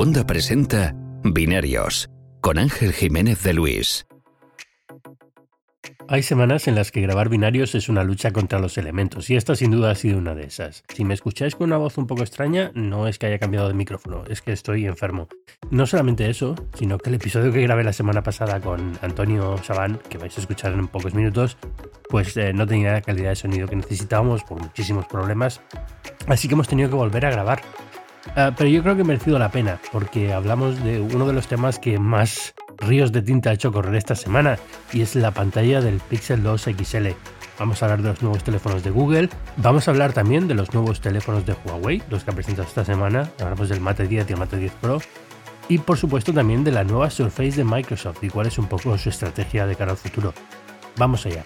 Wanda presenta Binarios con Ángel Jiménez de Luis. Hay semanas en las que grabar binarios es una lucha contra los elementos y esta sin duda ha sido una de esas. Si me escucháis con una voz un poco extraña, no es que haya cambiado de micrófono, es que estoy enfermo. No solamente eso, sino que el episodio que grabé la semana pasada con Antonio Sabán, que vais a escuchar en pocos minutos, pues eh, no tenía la calidad de sonido que necesitábamos por muchísimos problemas, así que hemos tenido que volver a grabar. Ah, pero yo creo que ha merecido la pena, porque hablamos de uno de los temas que más ríos de tinta ha hecho correr esta semana, y es la pantalla del Pixel 2 XL. Vamos a hablar de los nuevos teléfonos de Google, vamos a hablar también de los nuevos teléfonos de Huawei, los que ha presentado esta semana, hablamos del Mate 10 y el Mate 10 Pro, y por supuesto también de la nueva Surface de Microsoft y cuál es un poco su estrategia de cara al futuro. Vamos allá.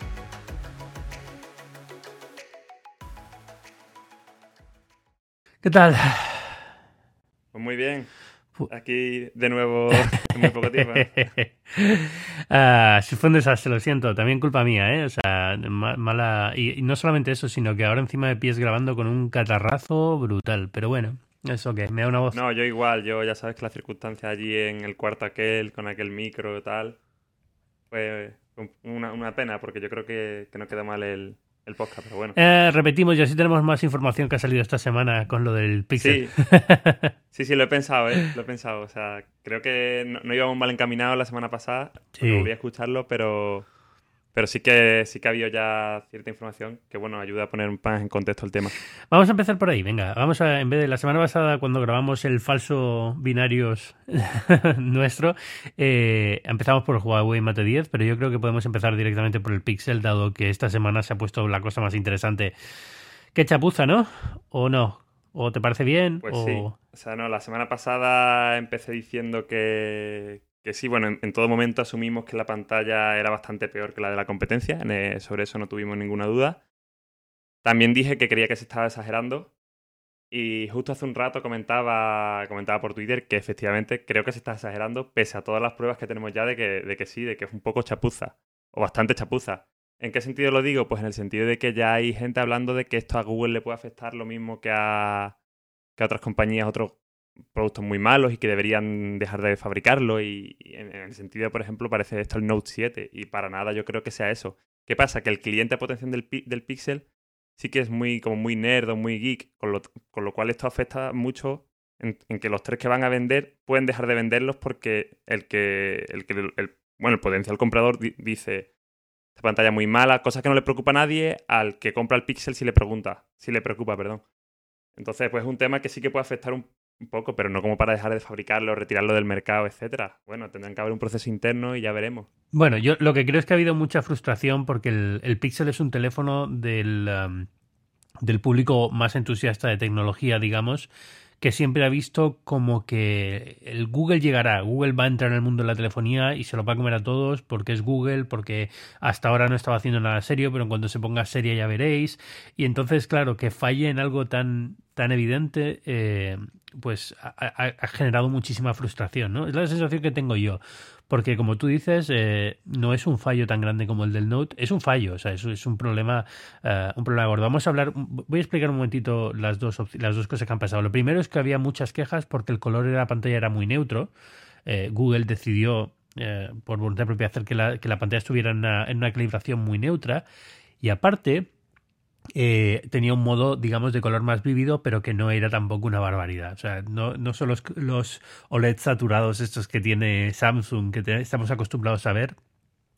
¿Qué tal? Pues muy bien. Aquí de nuevo en muy poco tiempo. ah, si fue un desastre, lo siento. También culpa mía, ¿eh? O sea, mala. Y, no solamente eso, sino que ahora encima de pies grabando con un catarrazo brutal. Pero bueno, eso que me da una voz. No, yo igual. Yo ya sabes que la circunstancia allí en el cuarto aquel, con aquel micro y tal, fue una, una pena porque yo creo que, que no queda mal el, el podcast, pero bueno. Eh, repetimos, ya sí tenemos más información que ha salido esta semana con lo del Pixel. Sí, sí, sí lo he pensado, ¿eh? lo he pensado. O sea, creo que no, no íbamos mal encaminados la semana pasada. Sí. Volví a escucharlo, pero pero sí que sí que ha habido ya cierta información que bueno ayuda a poner un pan en contexto el tema. Vamos a empezar por ahí, venga. Vamos a, en vez de la semana pasada cuando grabamos el falso binarios nuestro, eh, empezamos por Huawei Mate 10, pero yo creo que podemos empezar directamente por el Pixel, dado que esta semana se ha puesto la cosa más interesante. Qué chapuza, ¿no? ¿O no? ¿O te parece bien? Pues sí. O sea, no, la semana pasada empecé diciendo que, que sí, bueno, en, todo momento asumimos que la pantalla era bastante peor que la de la competencia, sobre eso no tuvimos ninguna duda. También dije que creía que se estaba exagerando y justo hace un rato comentaba, comentaba por Twitter que efectivamente creo que se está exagerando pese a todas las pruebas que tenemos ya de que, de que sí, de que es un poco chapuza o bastante chapuza. ¿En qué sentido lo digo? Pues en el sentido de que ya hay gente hablando de que esto a Google le puede afectar lo mismo que a, que a otras compañías, otros productos muy malos y que deberían dejar de fabricarlo. Y, en, el sentido, por ejemplo, parece esto el Note 7. Y para nada yo creo que sea eso. ¿Qué pasa? Que el cliente de potencia del, del Pixel sí que es muy, como muy nerd o muy geek, con lo, con lo cual esto afecta mucho en, que los tres que van a vender pueden dejar de venderlos porque el que, el, que el, bueno, el potencial comprador dice esta pantalla muy mala, cosa que no le preocupa a nadie, al que compra el Pixel si le pregunta, si le preocupa, perdón. Entonces, pues es un tema que sí que puede afectar un, poco, pero no como para dejar de fabricarlo, retirarlo del mercado, etcétera. Bueno, tendrán que haber un proceso interno y ya veremos. Bueno, yo lo que creo es que ha habido mucha frustración porque el, el Pixel es un teléfono del, del público más entusiasta de tecnología, digamos, que siempre ha visto como que el Google llegará, Google va a entrar en el mundo de la telefonía y se lo va a comer a todos porque es Google, porque hasta ahora no estaba haciendo nada serio, pero en cuanto se ponga seria ya veréis. Y entonces, claro, que falle en algo tan, tan evidente, eh, pues ha, generado muchísima frustración, ¿no? Es la sensación que tengo yo. Porque como tú dices, eh, no es un fallo tan grande como el del Note, es un fallo, o sea, es, es un problema, uh, un problema gordo. Vamos a hablar, voy a explicar un momentito las dos, las dos cosas que han pasado. Lo primero es que había muchas quejas porque el color de la pantalla era muy neutro. Eh, Google decidió, eh, por voluntad propia, hacer que la, que la pantalla estuviera en una, en una calibración muy neutra. Y aparte, eh, tenía un modo, digamos, de color más vívido, pero que no era tampoco una barbaridad. O sea, no, no son los, los OLED saturados estos que tiene Samsung, que estamos acostumbrados a ver,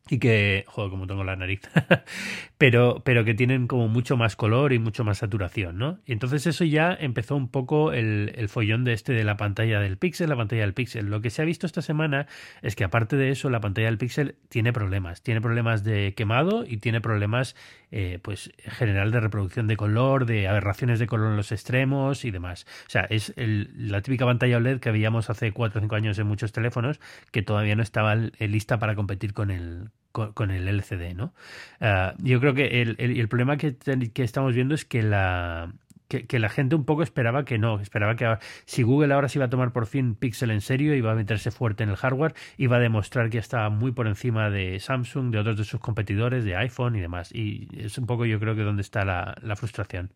y que, joder, como tengo la nariz, pero, pero que tienen como mucho más color y mucho más saturación, ¿no? Y entonces eso ya empezó un poco el, el, follón de este de la pantalla del Pixel, la pantalla del Pixel. Lo que se ha visto esta semana es que aparte de eso, la pantalla del Pixel tiene problemas, tiene problemas de quemado y tiene problemas, eh, pues, en general de reproducción de color, de aberraciones de color en los extremos y demás. O sea, es el, la típica pantalla OLED que veíamos hace 4 o 5 años en muchos teléfonos que todavía no estaba lista para competir con el con, el LCD, ¿no? Uh, yo creo que el, el, problema que, que, estamos viendo es que la, que, la gente un poco esperaba que no, esperaba que si Google ahora se iba a tomar por fin Pixel en serio, iba a meterse fuerte en el hardware, iba a demostrar que estaba muy por encima de Samsung, de otros de sus competidores, de iPhone y demás. Y es un poco yo creo que donde está la, la frustración.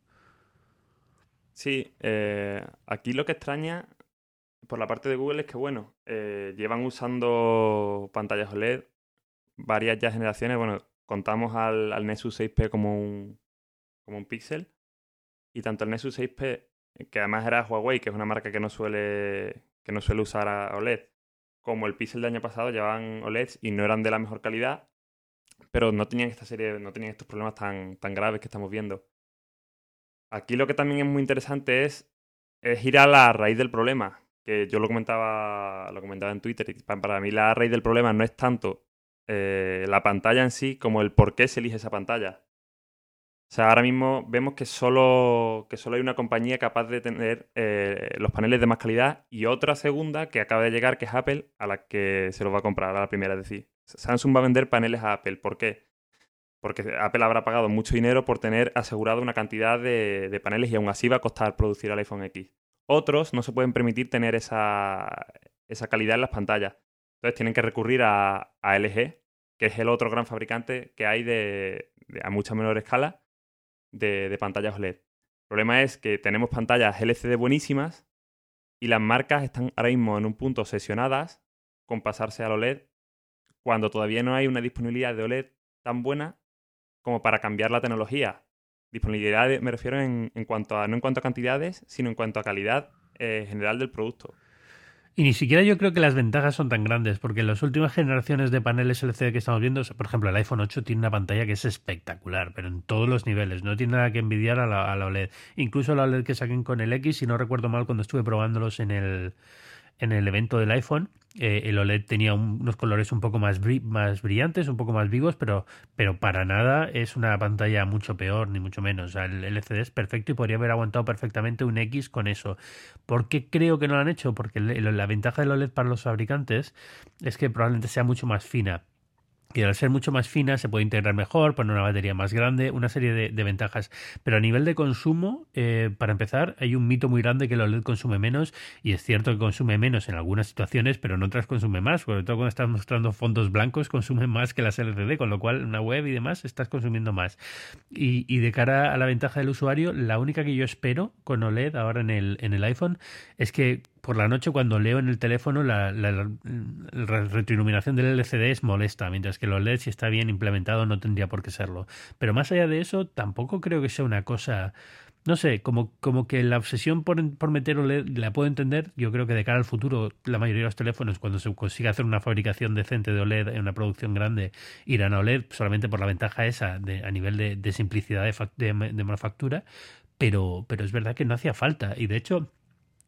Sí, eh, aquí lo que extraña por la parte de Google es que, bueno, eh, llevan usando pantallas OLED varias ya generaciones. Bueno, contamos al, Nexus 6P como un, como un Pixel. Y tanto el Nexus 6P, que además era Huawei, que es una marca que no suele, que no suele usar a OLED, como el Pixel del año pasado llevaban OLEDs y no eran de la mejor calidad, pero no tenían esta serie, no tenían estos problemas tan, tan graves que estamos viendo. Aquí lo que también es muy interesante es, es ir a la raíz del problema, que yo lo comentaba, lo comentaba en Twitter, para mí la raíz del problema no es tanto eh, la pantalla en sí como el por qué se elige esa pantalla. O sea, ahora mismo vemos que solo, que solo hay una compañía capaz de tener eh, los paneles de más calidad y otra segunda que acaba de llegar, que es Apple, a la que se los va a comprar a la primera. Es decir, Samsung va a vender paneles a Apple. ¿Por qué? Porque Apple habrá pagado mucho dinero por tener asegurado una cantidad de, paneles y aún así va a costar producir el iPhone X. Otros no se pueden permitir tener esa, esa calidad en las pantallas. Entonces tienen que recurrir a, LG, que es el otro gran fabricante que hay de, a mucha menor escala de, pantallas OLED. El problema es que tenemos pantallas LCD buenísimas y las marcas están ahora mismo en un punto obsesionadas con pasarse al OLED cuando todavía no hay una disponibilidad de OLED tan buena como para cambiar la tecnología. Disponibilidad me refiero en, cuanto a, no en cuanto a cantidades, sino en cuanto a calidad eh, general del producto. Y ni siquiera yo creo que las ventajas son tan grandes, porque en las últimas generaciones de paneles LCD que estamos viendo, por ejemplo, el iPhone 8 tiene una pantalla que es espectacular, pero en todos los niveles, no tiene nada que envidiar a la, a la OLED. Incluso la OLED que saquen con el X, si no recuerdo mal, cuando estuve probándolos en el, en el evento del iPhone, eh, el OLED tenía unos colores un poco más, más brillantes, un poco más vivos, pero, pero para nada es una pantalla mucho peor, ni mucho menos. el LCD es perfecto y podría haber aguantado perfectamente un X con eso. ¿Por qué creo que no lo han hecho? Porque la ventaja del OLED para los fabricantes es que probablemente sea mucho más fina y al ser mucho más fina se puede integrar mejor, poner una batería más grande, una serie de, ventajas. Pero a nivel de consumo, eh, para empezar, hay un mito muy grande que el OLED consume menos y es cierto que consume menos en algunas situaciones, pero en otras consume más. Sobre todo cuando estás mostrando fondos blancos, consume más que las LCD, con lo cual una web y demás estás consumiendo más. Y, de cara a la ventaja del usuario, la única que yo espero con OLED ahora en el iPhone es que por la noche cuando leo en el teléfono la, retroiluminación del LCD es molesta, mientras que el OLED si está bien implementado no tendría por qué serlo. Pero más allá de eso, tampoco creo que sea una cosa... No sé, como, como que la obsesión por, por meter OLED la puedo entender. Yo creo que de cara al futuro, la mayoría de los teléfonos, cuando se consiga hacer una fabricación decente de OLED en una producción grande, irán a OLED solamente por la ventaja esa de, a nivel de, simplicidad de, de manufactura. Pero, pero es verdad que no hacía falta. Y de hecho,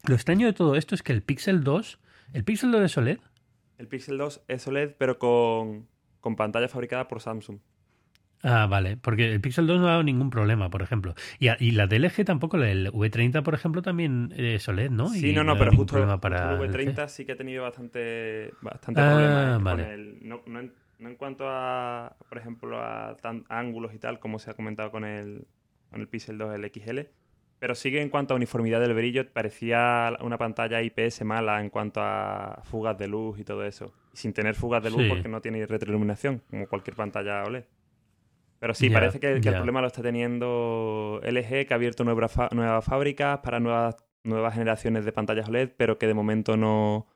lo extraño de todo esto es que el Pixel 2, ¿el Pixel 2 es OLED? El Pixel 2 es OLED, pero con, con pantalla fabricada por Samsung. Ah, vale, porque el Pixel 2 no ha dado ningún problema, por ejemplo. Y, y la DLG tampoco, el V30, por ejemplo, también es OLED, ¿no? Sí, no, no, pero justo, el V30 sí que ha tenido bastante, bastante ah, problemas. Vale. no, en, cuanto a, por ejemplo, a, ángulos y tal, como se ha comentado con el, con el Pixel 2, el XL, pero sigue en cuanto a uniformidad del brillo, parecía una pantalla IPS mala en cuanto a fugas de luz y todo eso. sin tener fugas de luz porque no tiene retroiluminación, como cualquier pantalla OLED. Pero sí, parece que, el problema lo está teniendo LG, que ha abierto nuevas, nuevas fábricas para nuevas, nuevas generaciones de pantallas OLED, pero que de momento no,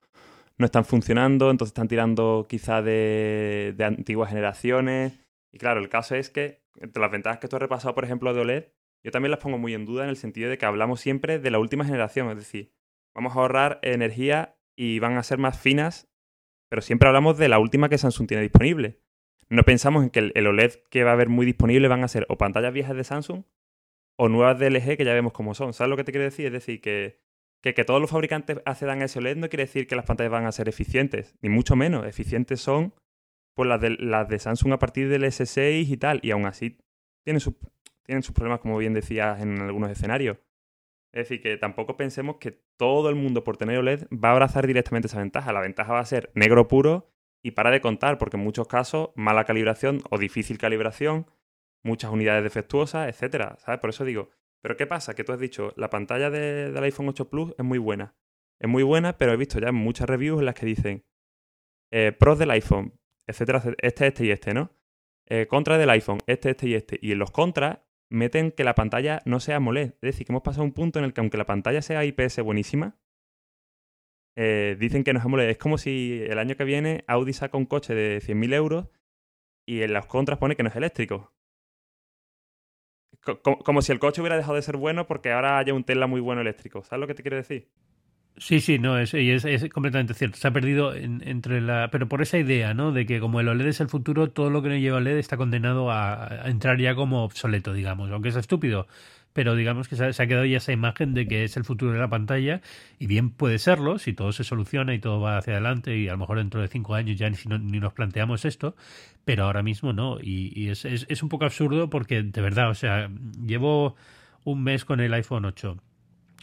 no están funcionando, entonces están tirando quizá de, de antiguas generaciones. Y claro, el caso es que, entre las ventajas que tú has repasado, por ejemplo, de OLED, yo también las pongo muy en duda en el sentido de que hablamos siempre de la última generación, es decir, vamos a ahorrar energía y van a ser más finas, pero siempre hablamos de la última que Samsung tiene disponible. No pensamos en que el OLED que va a haber muy disponible van a ser o pantallas viejas de Samsung o nuevas de LG que ya vemos cómo son. ¿Sabes lo que te quiero decir? Es decir, que, que, todos los fabricantes accedan a ese OLED no quiere decir que las pantallas van a ser eficientes, ni mucho menos. Eficientes son pues las de, las de Samsung a partir del S6 y tal, y aún así tienen su, tienen sus problemas, como bien decías, en algunos escenarios. Es decir, que tampoco pensemos que todo el mundo por tener OLED va a abrazar directamente esa ventaja. La ventaja va a ser negro puro y para de contar, porque en muchos casos mala calibración o difícil calibración, muchas unidades defectuosas, etcétera. ¿Sabes? Por eso digo, ¿pero qué pasa? Que tú has dicho, la pantalla del iPhone 8 Plus es muy buena. Es muy buena, pero he visto ya muchas reviews en las que dicen eh, pros del iPhone, etcétera, este, este y este, ¿no? Eh, contra del iPhone, este, este y este. Y en los contras meten que la pantalla no sea AMOLED. Es decir, que hemos pasado un punto en el que aunque la pantalla sea IPS buenísima, eh, dicen que no es AMOLED. Es como si el año que viene Audi saca un coche de 100.000 euros y en las contras pone que no es eléctrico. como, si el coche hubiera dejado de ser bueno porque ahora haya un Tesla muy bueno eléctrico. ¿Sabes lo que te quiero decir? Sí, sí, no, es, es, completamente cierto. Se ha perdido entre la. Pero por esa idea, ¿no? De que como el OLED es el futuro, todo lo que no lleva OLED está condenado a, a entrar ya como obsoleto, digamos. Aunque es estúpido pero digamos que se ha, quedado ya esa imagen de que es el futuro de la pantalla y bien puede serlo si todo se soluciona y todo va hacia adelante y a lo mejor dentro de cinco años ya ni, ni nos planteamos esto, pero ahora mismo no y, es, es, un poco absurdo porque de verdad, o sea, llevo un mes con el iPhone 8.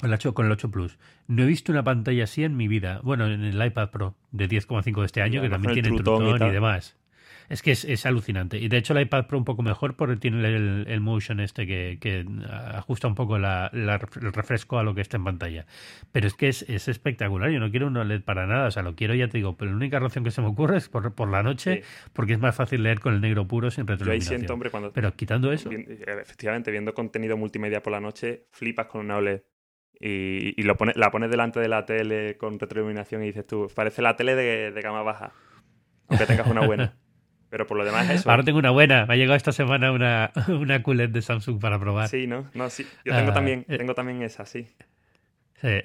El 8, con el 8 Plus. No he visto una pantalla así en mi vida. Bueno, en el iPad Pro de 10,5 de este año, que también tiene trutón y, y demás. Es que es, alucinante. Y de hecho el iPad Pro un poco mejor porque tiene el, motion este que, ajusta un poco la, el refresco a lo que está en pantalla. Pero es que es, espectacular. Yo no quiero un OLED para nada. O sea, lo quiero, ya te digo, pero la única razón que se me ocurre es por, por la noche porque es más fácil leer con el negro puro sin retroiluminación. siento, hombre, cuando... Pero quitando eso... Efectivamente, viendo contenido multimedia por la noche, flipas con una OLED. Y, lo la pones delante de la tele con retroiluminación y dices tú, parece la tele de, de gama baja, aunque tengas una buena. Pero por lo demás eso. Ahora tengo una buena. Me ha llegado esta semana una, una QLED de Samsung para probar. Sí, ¿no? No, sí. Yo tengo, ah, también, eh, tengo también esa, sí.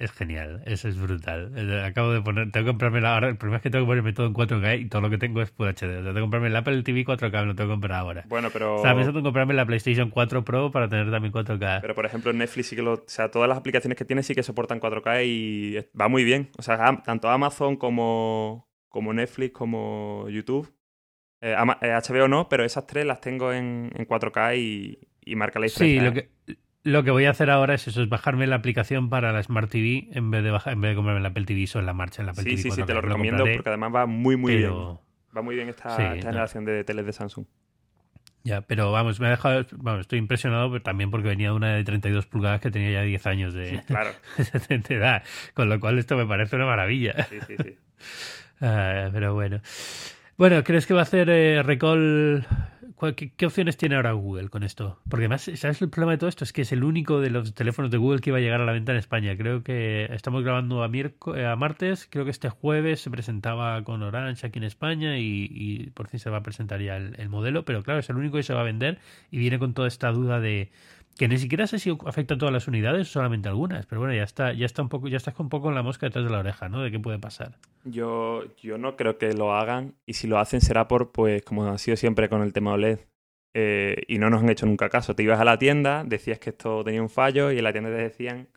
Es genial, eso es brutal. Eh, acabo de poner, tengo que comprarme la ahora. El problema es que tengo que ponerme todo en 4K y todo lo que tengo es Full HD. Tengo que comprarme el Apple TV 4K, lo tengo que comprar ahora. Bueno, pero. O sea, tengo que comprarme la PlayStation 4 Pro para tener también 4K. Pero por ejemplo, Netflix sí que lo. O sea, todas las aplicaciones que tiene sí que soportan 4K y va muy bien. O sea, tanto Amazon como, como Netflix como YouTube HBO eh, no, pero esas tres las tengo en, 4K y, marca la diferencia. Sí, lo que, lo que voy a hacer ahora es eso, es bajarme la aplicación para la Smart TV en vez de bajar, en vez de comprarme la Apple TV en la marcha en la Apple sí, TV. Sí, sí, te lo recomiendo porque además va muy, muy bien. Va muy bien esta, generación de teles de Samsung. Ya, pero vamos, me ha dejado, vamos, estoy impresionado pero también porque venía de una de 32 pulgadas que tenía ya 10 años de, claro. edad, con lo cual esto me parece una maravilla. Sí, sí, sí. Ah, pero bueno. Bueno, ¿crees que va a hacer eh, recall? ¿Qué, opciones tiene ahora Google con esto? Porque además, ¿sabes el problema de todo esto? Es que es el único de los teléfonos de Google que iba a llegar a la venta en España. Creo que estamos grabando a, eh, a martes, creo que este jueves se presentaba con Orange aquí en España y, por fin se va a presentar ya el, modelo, pero claro, es el único que se va a vender y viene con toda esta duda de que ni siquiera sé si afecta a todas las unidades o solamente algunas, pero bueno, ya está, ya está un poco, ya estás un poco con la mosca detrás de la oreja, ¿no? De qué puede pasar. Yo, yo no creo que lo hagan, y si lo hacen será por, pues, como ha sido siempre con el tema OLED. Eh, y no nos han hecho nunca caso. Te ibas a la tienda, decías que esto tenía un fallo, y en la tienda te decían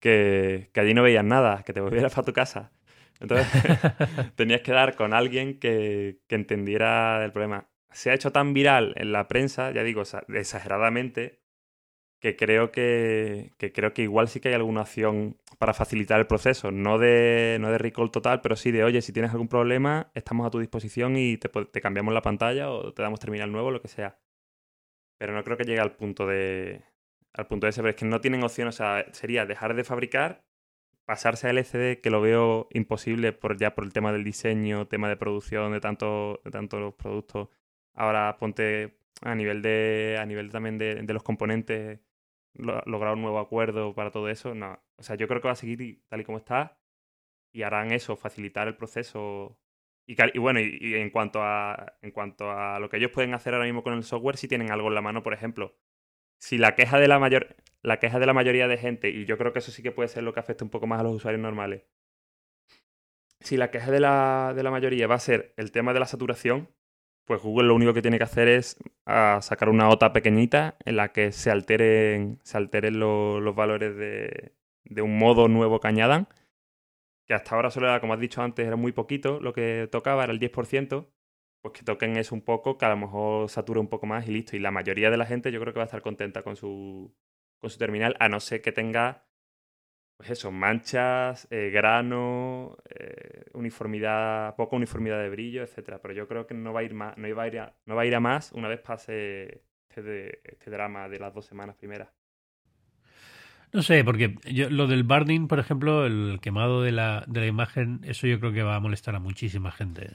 que, que allí no veías nada, que te volvieras para tu casa. Entonces tenías que dar con alguien que, que entendiera el problema. Se ha hecho tan viral en la prensa, ya digo, exageradamente, que creo que, creo que igual sí que hay alguna acción para facilitar el proceso, no de, no de recall total, pero sí de, oye, si tienes algún problema, estamos a tu disposición y te, cambiamos la pantalla o te damos terminal nuevo, lo que sea. Pero no creo que llegue al punto de al punto de ese, pero es que no tienen opción, o sea, sería dejar de fabricar, pasarse a LCD, que lo veo imposible por ya por el tema del diseño, tema de producción de tanto de tantos productos. Ahora ponte a nivel de a nivel también de los componentes lograr un nuevo acuerdo para todo eso. No. O sea, yo creo que va a seguir tal y como está y harán eso, facilitar el proceso. Y, bueno, y, en, cuanto a, en cuanto a lo que ellos pueden hacer ahora mismo con el software, si tienen algo en la mano, por ejemplo, si la queja de la mayor la queja de la mayoría de gente, y yo creo que eso sí que puede ser lo que afecta un poco más a los usuarios normales, si la queja de la, de la mayoría va a ser el tema de la saturación, pues Google lo único que tiene que hacer es ah, sacar una OTA pequeñita en la que se alteren, se alteren los valores de, un modo nuevo que añadan, que hasta ahora solo era, como has dicho antes, era muy poquito, lo que tocaba era el 10%, pues que toquen eso un poco, que a lo mejor sature un poco más y listo. Y la mayoría de la gente yo creo que va a estar contenta con su, con su terminal, a no ser que tenga pues eso, manchas, eh, grano, eh, uniformidad, poca uniformidad de brillo, etcétera. Pero yo creo que no va a ir más, no va a ir a, no va a ir a más una vez pase este, este drama de las dos semanas primeras. No sé, porque yo, lo del barding, por ejemplo, el quemado de la, de la imagen, eso yo creo que va a molestar a muchísima gente.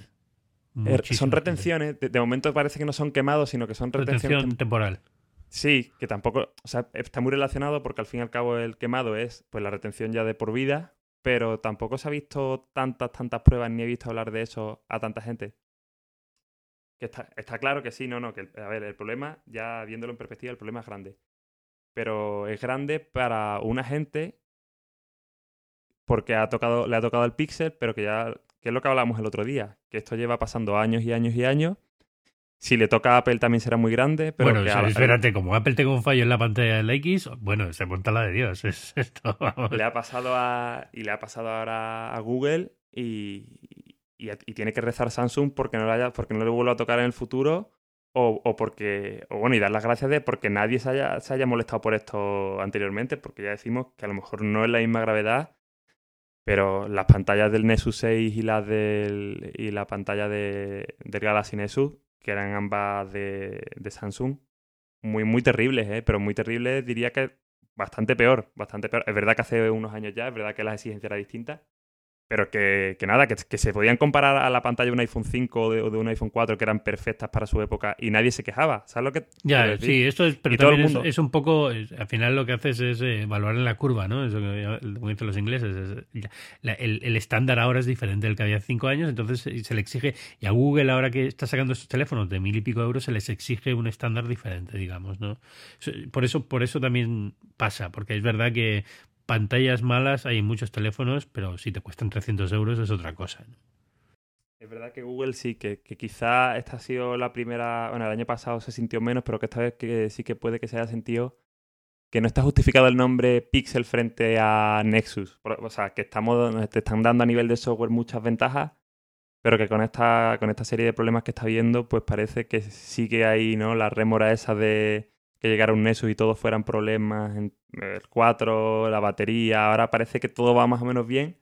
Er, son retenciones, de, momento parece que no son quemados, sino que son retenciones. Retención temporal. Sí, que tampoco, o sea, está muy relacionado porque al fin y al cabo el quemado es pues la retención ya de por vida, pero tampoco se ha visto tantas, tantas pruebas ni he visto hablar de eso a tanta gente. Que está, claro que sí, no, no, que a ver, el problema, ya viéndolo en perspectiva, el problema es grande. Pero es grande para una gente porque ha tocado, le ha tocado el Pixel, pero que ya, que es lo que hablábamos el otro día, que esto lleva pasando años y años y años. Si le toca a Apple también será muy grande. Pero bueno, espérate, como Apple tenga un fallo en la pantalla del X, bueno, se monta la de Dios. Es esto, Le ha pasado a. Y le ha pasado ahora a Google y, y, tiene que rezar Samsung porque no, haya, porque no le vuelva a tocar en el futuro. O, o, porque. O bueno, y dar las gracias de porque nadie se haya, se haya molestado por esto anteriormente, porque ya decimos que a lo mejor no es la misma gravedad pero las pantallas del Nexus 6 y, las del, y la pantalla de, del Galaxy Nexus, que eran ambas de, de Samsung, muy, muy terribles, ¿eh? pero muy terribles diría que bastante peor, bastante peor. Es verdad que hace unos años ya, es verdad que las exigencias eran distintas, pero que, que nada, que, que, se podían comparar a la pantalla de un iPhone 5 o de, un iPhone 4 que eran perfectas para su época y nadie se quejaba. ¿Sabes lo que.? Ya, sí, esto es. Pero también es, es, un poco. Al final lo que haces es eh, evaluar en la curva, ¿no? Eso que como dicen los ingleses. Es, la, el, el, estándar ahora es diferente del que había cinco años, entonces eh, se le exige. Y a Google, ahora que está sacando estos teléfonos de mil y pico euros, se les exige un estándar diferente, digamos, ¿no? Por eso, por eso también pasa, porque es verdad que pantallas malas hay muchos teléfonos, pero si te cuestan 300 euros es otra cosa. ¿no? Es verdad que Google sí, que, que, quizá esta ha sido la primera, bueno, el año pasado se sintió menos, pero que esta vez que sí que puede que se haya sentido que no está justificado el nombre Pixel frente a Nexus. O sea, que estamos, te están dando a nivel de software muchas ventajas, pero que con esta, con esta serie de problemas que está viendo, pues parece que sí que hay, ¿no? La rémora esa de que llegara un Nexus y todos fueran problemas en el 4, la batería, ahora parece que todo va más o menos bien,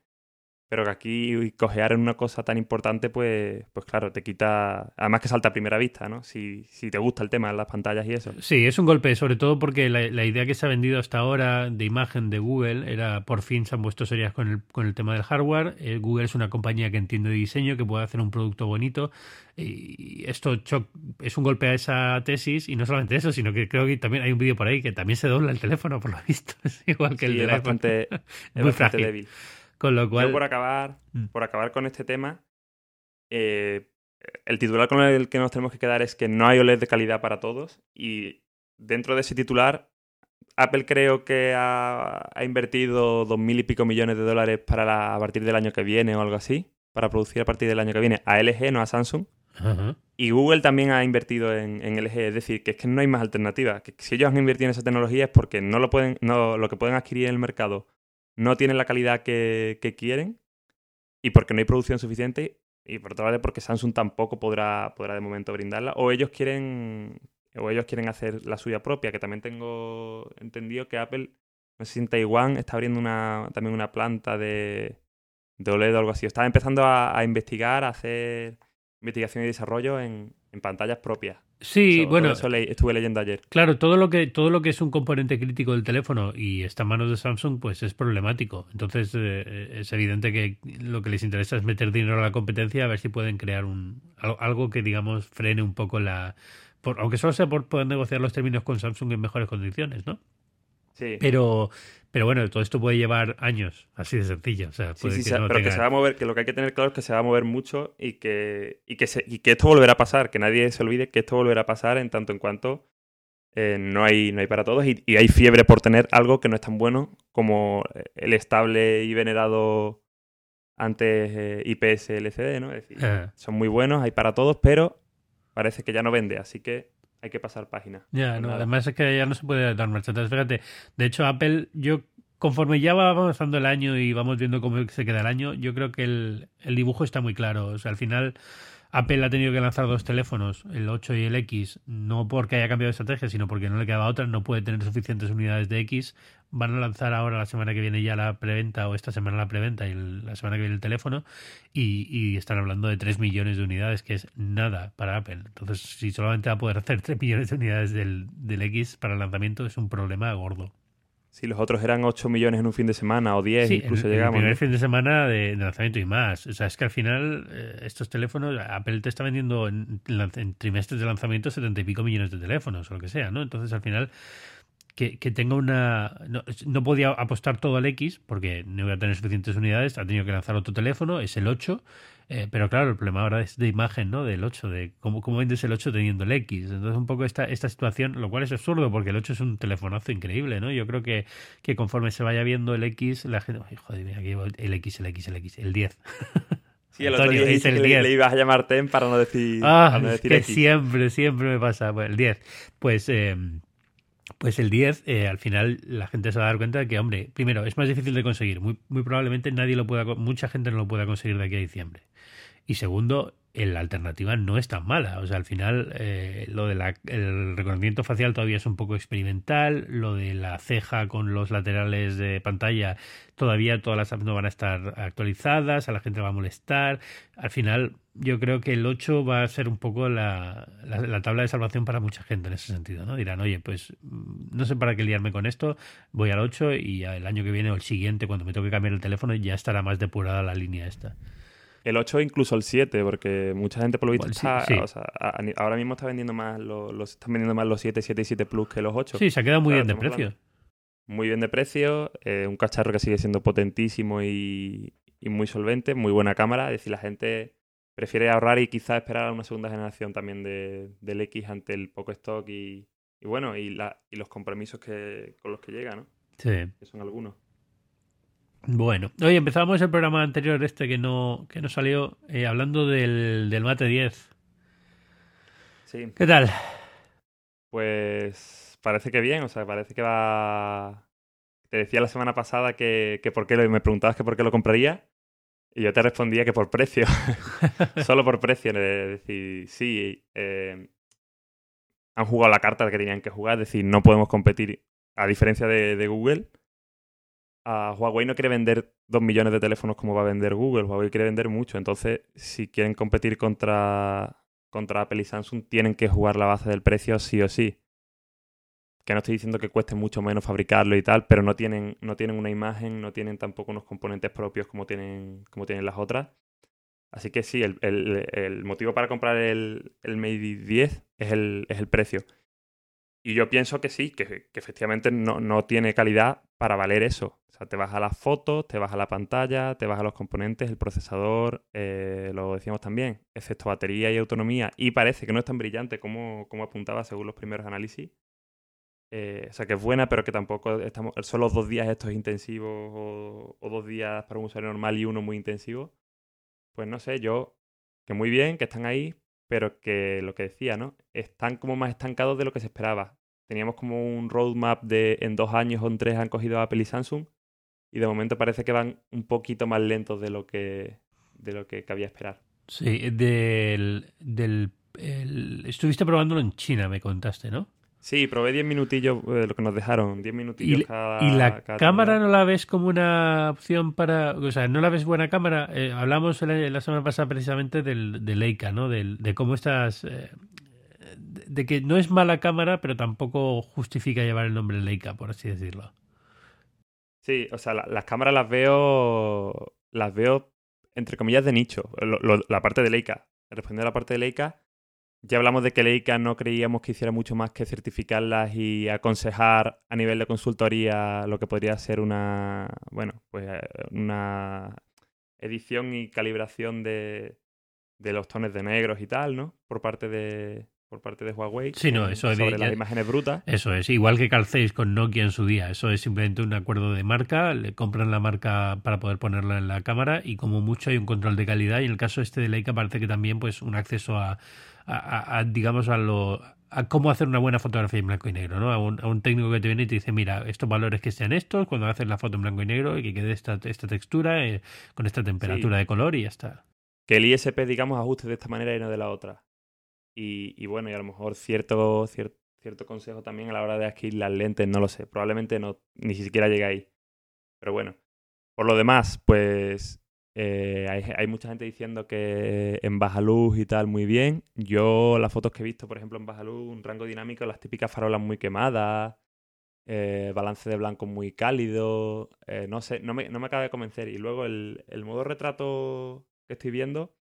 pero que aquí cojear en una cosa tan importante, pues, pues claro, te quita. Además que salta a primera vista, ¿no? Si, si te gusta el tema de las pantallas y eso. Sí, es un golpe, sobre todo porque la, la, idea que se ha vendido hasta ahora de imagen de Google era por fin se han puesto serias con el, con el tema del hardware. Eh, Google es una compañía que entiende de diseño, que puede hacer un producto bonito. Y esto es un golpe a esa tesis, y no solamente eso, sino que creo que también hay un vídeo por ahí que también se dobla el teléfono, por lo visto. Es igual que sí, el de es bastante, es Muy bastante frágil. débil. Con lo cual. Yo por acabar, Mm. por acabar con este tema, eh, el titular con el que nos tenemos que quedar es que no hay OLED de calidad para todos y dentro de ese titular Apple creo que ha, ha invertido dos mil y pico millones de dólares para la, a partir del año que viene o algo así, para producir a partir del año que viene a LG, no a Samsung. Ajá. Y Google también ha invertido en, en, LG, es decir, que es que no hay más alternativa. Que si ellos han invertido en esa tecnología es porque no lo pueden, no, lo que pueden adquirir en el mercado no tienen la calidad que, quieren y porque no hay producción suficiente y por otra parte porque Samsung tampoco podrá, podrá de momento brindarla o ellos quieren o ellos quieren hacer la suya propia que también tengo entendido que Apple no sé si en Taiwán está abriendo una también una planta de, de OLED o algo así. Estaba empezando a, a investigar a hacer investigación y desarrollo en, en pantallas propias Sí, bueno, eso le, estuve leyendo ayer. Claro, todo lo que todo lo que es un componente crítico del teléfono y está en manos de Samsung, pues es problemático. Entonces eh, es evidente que lo que les interesa es meter dinero a la competencia a ver si pueden crear un algo que digamos frene un poco la, por, aunque solo sea por poder negociar los términos con Samsung en mejores condiciones, ¿no? Sí. Pero, pero bueno, todo esto puede llevar años, así de sencillo. O sea, Sí, puede sí, que se- no pero tenga- que se va a mover, que lo que hay que tener claro es que se va a mover mucho y que, y que, se- y que esto volverá a pasar, que nadie se olvide que esto volverá a pasar en tanto en cuanto eh, no, hay, no hay para todos y, y hay fiebre por tener algo que no es tan bueno como el estable y venerado antes eh, IPS LCD, ¿no? Es decir, Ah. son muy buenos, hay para todos, pero parece que ya no vende, así que hay que pasar página. Ya, no, además es que ya no se puede dar marcha atrás. Fíjate, de hecho, Apple, yo conforme ya va avanzando el año y vamos viendo cómo se queda el año, yo creo que el, el dibujo está muy claro. O sea, al final, Apple ha tenido que lanzar dos teléfonos, el 8 y el X, no porque haya cambiado de estrategia, sino porque no le quedaba otra, no puede tener suficientes unidades de X. Van a lanzar ahora la semana que viene ya la preventa, o esta semana la preventa y la semana que viene el teléfono, y, y están hablando de 3 millones de unidades, que es nada para Apple. Entonces, si solamente va a poder hacer 3 millones de unidades del, del X para el lanzamiento, es un problema gordo. Si los otros eran 8 millones en un fin de semana o 10, Sí, incluso en, llegamos. el primer ¿no? fin de semana de, lanzamiento y más. O sea, es que al final eh, estos teléfonos, Apple te está vendiendo en, trimestres de lanzamiento setenta y pico millones de teléfonos o lo que sea, ¿no? Entonces al final que, tenga una... No, podía apostar todo al X porque no iba a tener suficientes unidades, ha tenido que lanzar otro teléfono, es el 8, eh, pero claro, el problema ahora es de imagen, ¿no? Del 8, de cómo, cómo vendes el 8 teniendo el X. Entonces un poco esta, esta situación, lo cual es absurdo porque el 8 es un telefonazo increíble, ¿no? Yo creo que, que conforme se vaya viendo el X, la gente... Ay, joder, mira, aquí el X, el X, el X, el 10. Sí, el otro día dice que le, ibas a llamar TEN para no decir, ah, no decir que siempre, siempre me pasa. Bueno, el 10. Pues... Eh, pues el 10, eh, al final la gente se va a dar cuenta de que, hombre, primero, es más difícil de conseguir. Muy, muy probablemente nadie lo pueda, mucha gente no lo pueda conseguir de aquí a diciembre. Y segundo, la alternativa no es tan mala. O sea, al final eh, lo del reconocimiento facial todavía es un poco experimental, lo de la ceja con los laterales de pantalla todavía todas las no van a estar actualizadas, a la gente va a molestar. Al final yo creo que el 8 va a ser un poco la, la, tabla de salvación para mucha gente en ese sentido, ¿no? Dirán, oye, pues mm, no sé para qué liarme con esto, voy al 8 y el año que viene o el siguiente, cuando me toque cambiar el teléfono, ya estará más depurada la línea esta. El 8 incluso el 7, porque mucha gente por lo visto está, O sea, ahora mismo está vendiendo más los, están vendiendo más los 7, 7 y 7 Plus que los 8. Sí, se ha quedado muy bien de precio. Muy bien de precio, eh, un cacharro que sigue siendo potentísimo y, muy solvente, muy buena cámara. Es decir, la gente prefiere ahorrar y quizás esperar a una segunda generación también de, del X ante el poco stock y, bueno, y, la, y los compromisos que, con los que llega, ¿no? Sí. Que son algunos. Bueno, hoy empezamos el programa anterior este que no, que no salió eh, hablando del, del Mate 10. Sí. ¿Qué tal? Pues parece que bien, o sea, parece que va... Te decía la semana pasada que, que por qué lo, me preguntabas que por qué lo compraría y yo te respondía que por precio. Solo por precio. Es decir, sí, eh, han jugado la carta que tenían que jugar, es decir, no podemos competir, a diferencia de, de Google Huawei no quiere vender dos millones de teléfonos como va a vender Google. Huawei quiere vender mucho. Entonces, si quieren competir contra, contra Apple y Samsung, tienen que jugar la base del precio sí o sí. Que no estoy diciendo que cueste mucho menos fabricarlo y tal, pero no tienen, no tienen una imagen, no tienen tampoco unos componentes propios como tienen, como tienen las otras. Así que sí, el, el, motivo para comprar el, el Mate 10 es el, es el precio. Y yo pienso que sí, que, que efectivamente no, no, tiene calidad para valer eso. O sea, te vas a las fotos, te vas a la pantalla, te vas a los componentes, el procesador, eh, lo decíamos también, excepto batería y autonomía, y parece que no es tan brillante como, como apuntaba según los primeros análisis. Eh, o sea, que es buena, pero que tampoco estamos. Son los dos días estos intensivos o, o, dos días para un usuario normal y uno muy intensivo. Pues no sé, yo. Que muy bien, que están ahí, pero que lo que decía, ¿no? Están como más estancados de lo que se esperaba. Teníamos como un roadmap de en dos años o en tres han cogido Apple y Samsung y de momento parece que van un poquito más lentos de lo que, de lo que cabía esperar. Sí, del, del estuviste probándolo en China, me contaste, ¿no? Sí, probé 10 minutillos, eh, lo que nos dejaron, 10 minutillos ¿Y, cada. ¿Y la cámara no la ves como una opción para.? O sea, ¿no la ves buena cámara? Eh, hablamos la, semana pasada precisamente del, de Leica, ¿no? Del, de cómo estás. Eh, de que no es mala cámara, pero tampoco justifica llevar el nombre Leica, por así decirlo. Sí, o sea, las cámaras las veo, las veo entre comillas de nicho. la parte de Leica. Respondiendo a la parte de Leica, ya hablamos de que Leica no creíamos que hiciera mucho más que certificarlas y aconsejar a nivel de consultoría lo que podría ser una, bueno, pues eh, una edición y calibración de, de los tones de negros y tal, ¿no? Por parte de, por parte de Huawei. Sí, no, eso es sobre las imágenes brutas. Eso es, igual que Calcéis con Nokia en su día. Eso es simplemente un acuerdo de marca, le compran la marca para poder ponerla en la cámara y como mucho hay un control de calidad y en el caso este de Leica parece que también pues un acceso a, a, digamos a lo a cómo hacer una buena fotografía en blanco y negro, ¿no? A un, técnico que te viene y te dice, mira, estos valores que sean estos, cuando haces la foto en blanco y negro y que quede esta, esta textura eh, con esta temperatura de color y ya está. Que el ISP, digamos, ajuste de esta manera y no de la otra. Y, bueno, y a lo mejor cierto, cierto, cierto consejo también a la hora de adquirir las lentes, no lo sé. Probablemente no, ni siquiera llegue ahí. Pero bueno. Por lo demás, pues eh, hay, mucha gente diciendo que en baja luz y tal, muy bien. Yo, las fotos que he visto, por ejemplo, en baja luz, un rango dinámico, las típicas farolas muy quemadas, eh, balance de blanco muy cálido, eh, no sé, no me, no me acaba de convencer. Y luego el, el modo retrato que estoy viendo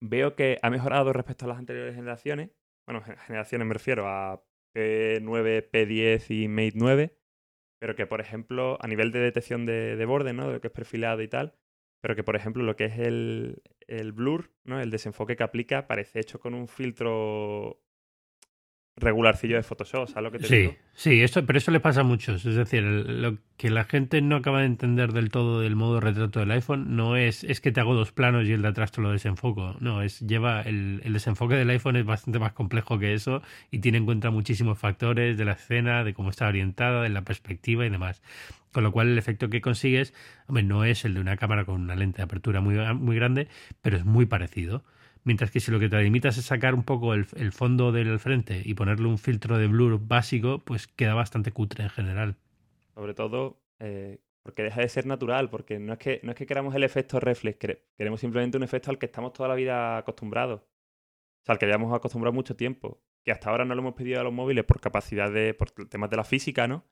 veo que ha mejorado respecto a las anteriores generaciones. Bueno, generaciones me refiero a P9, P10 y Mate 9, pero que, por ejemplo, a nivel de detección de, de borde, ¿no? De lo que es perfilado y tal, pero que, por ejemplo, lo que es el, el blur, ¿no? El desenfoque que aplica parece hecho con un filtro regularcillo de Photoshop, ¿sabes lo que te sí, digo? Sí, eso, pero eso le pasa a muchos. Es decir, lo que la gente no acaba de entender del todo del modo retrato del iPhone no es, es que te hago dos planos y el de atrás te lo desenfoco. No, es lleva el, el desenfoque del iPhone es bastante más complejo que eso y tiene en cuenta muchísimos factores de la escena, de cómo está orientada, de la perspectiva y demás. Con lo cual el efecto que consigues, hombre, no es el de una cámara con una lente de apertura muy, muy grande, pero es muy parecido. Mientras que si lo que te limitas es sacar un poco el, el, fondo del frente y ponerle un filtro de blur básico, pues queda bastante cutre en general. Sobre todo eh, porque deja de ser natural, porque no es que, no es que queramos el efecto reflex, queremos simplemente un efecto al que estamos toda la vida acostumbrados. O sea, al que hayamos acostumbrado mucho tiempo. Que hasta ahora no lo hemos pedido a los móviles por capacidad de. por temas de la física, ¿no?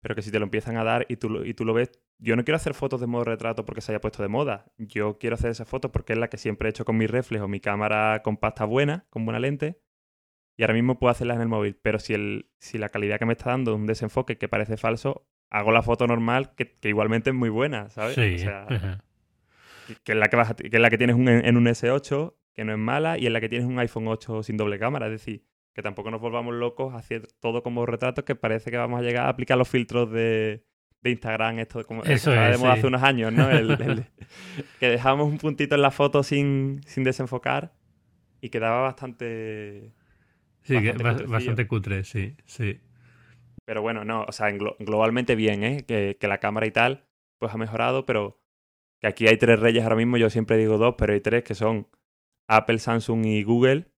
Pero que si te lo empiezan a dar y tú, y tú lo ves, yo no quiero hacer fotos de modo retrato porque se haya puesto de moda. Yo quiero hacer esas fotos porque es la que siempre he hecho con mi reflejo, mi cámara compacta buena, con buena lente. Y ahora mismo puedo hacerlas en el móvil. Pero si, el, si la calidad que me está dando es un desenfoque que parece falso, hago la foto normal que, que igualmente es muy buena, ¿sabes? Sí. O sea, que, es la que, vas a, que es la que tienes un, en un S8, que no es mala, y en la que tienes un iPhone 8 sin doble cámara. Es decir, que tampoco nos volvamos locos hacer todo como retratos que parece que vamos a llegar a aplicar los filtros de, de Instagram, esto como Eso es, sí. hace unos años, ¿no? El, el, que dejábamos un puntito en la foto sin, sin desenfocar y quedaba bastante. Sí, bastante, que, bastante cutre, sí, sí. Pero bueno, no, o sea, glo globalmente bien, ¿eh? Que, que, la cámara y tal, pues ha mejorado, pero que aquí hay tres reyes ahora mismo, yo siempre digo dos, pero hay tres que son Apple, Samsung y Google,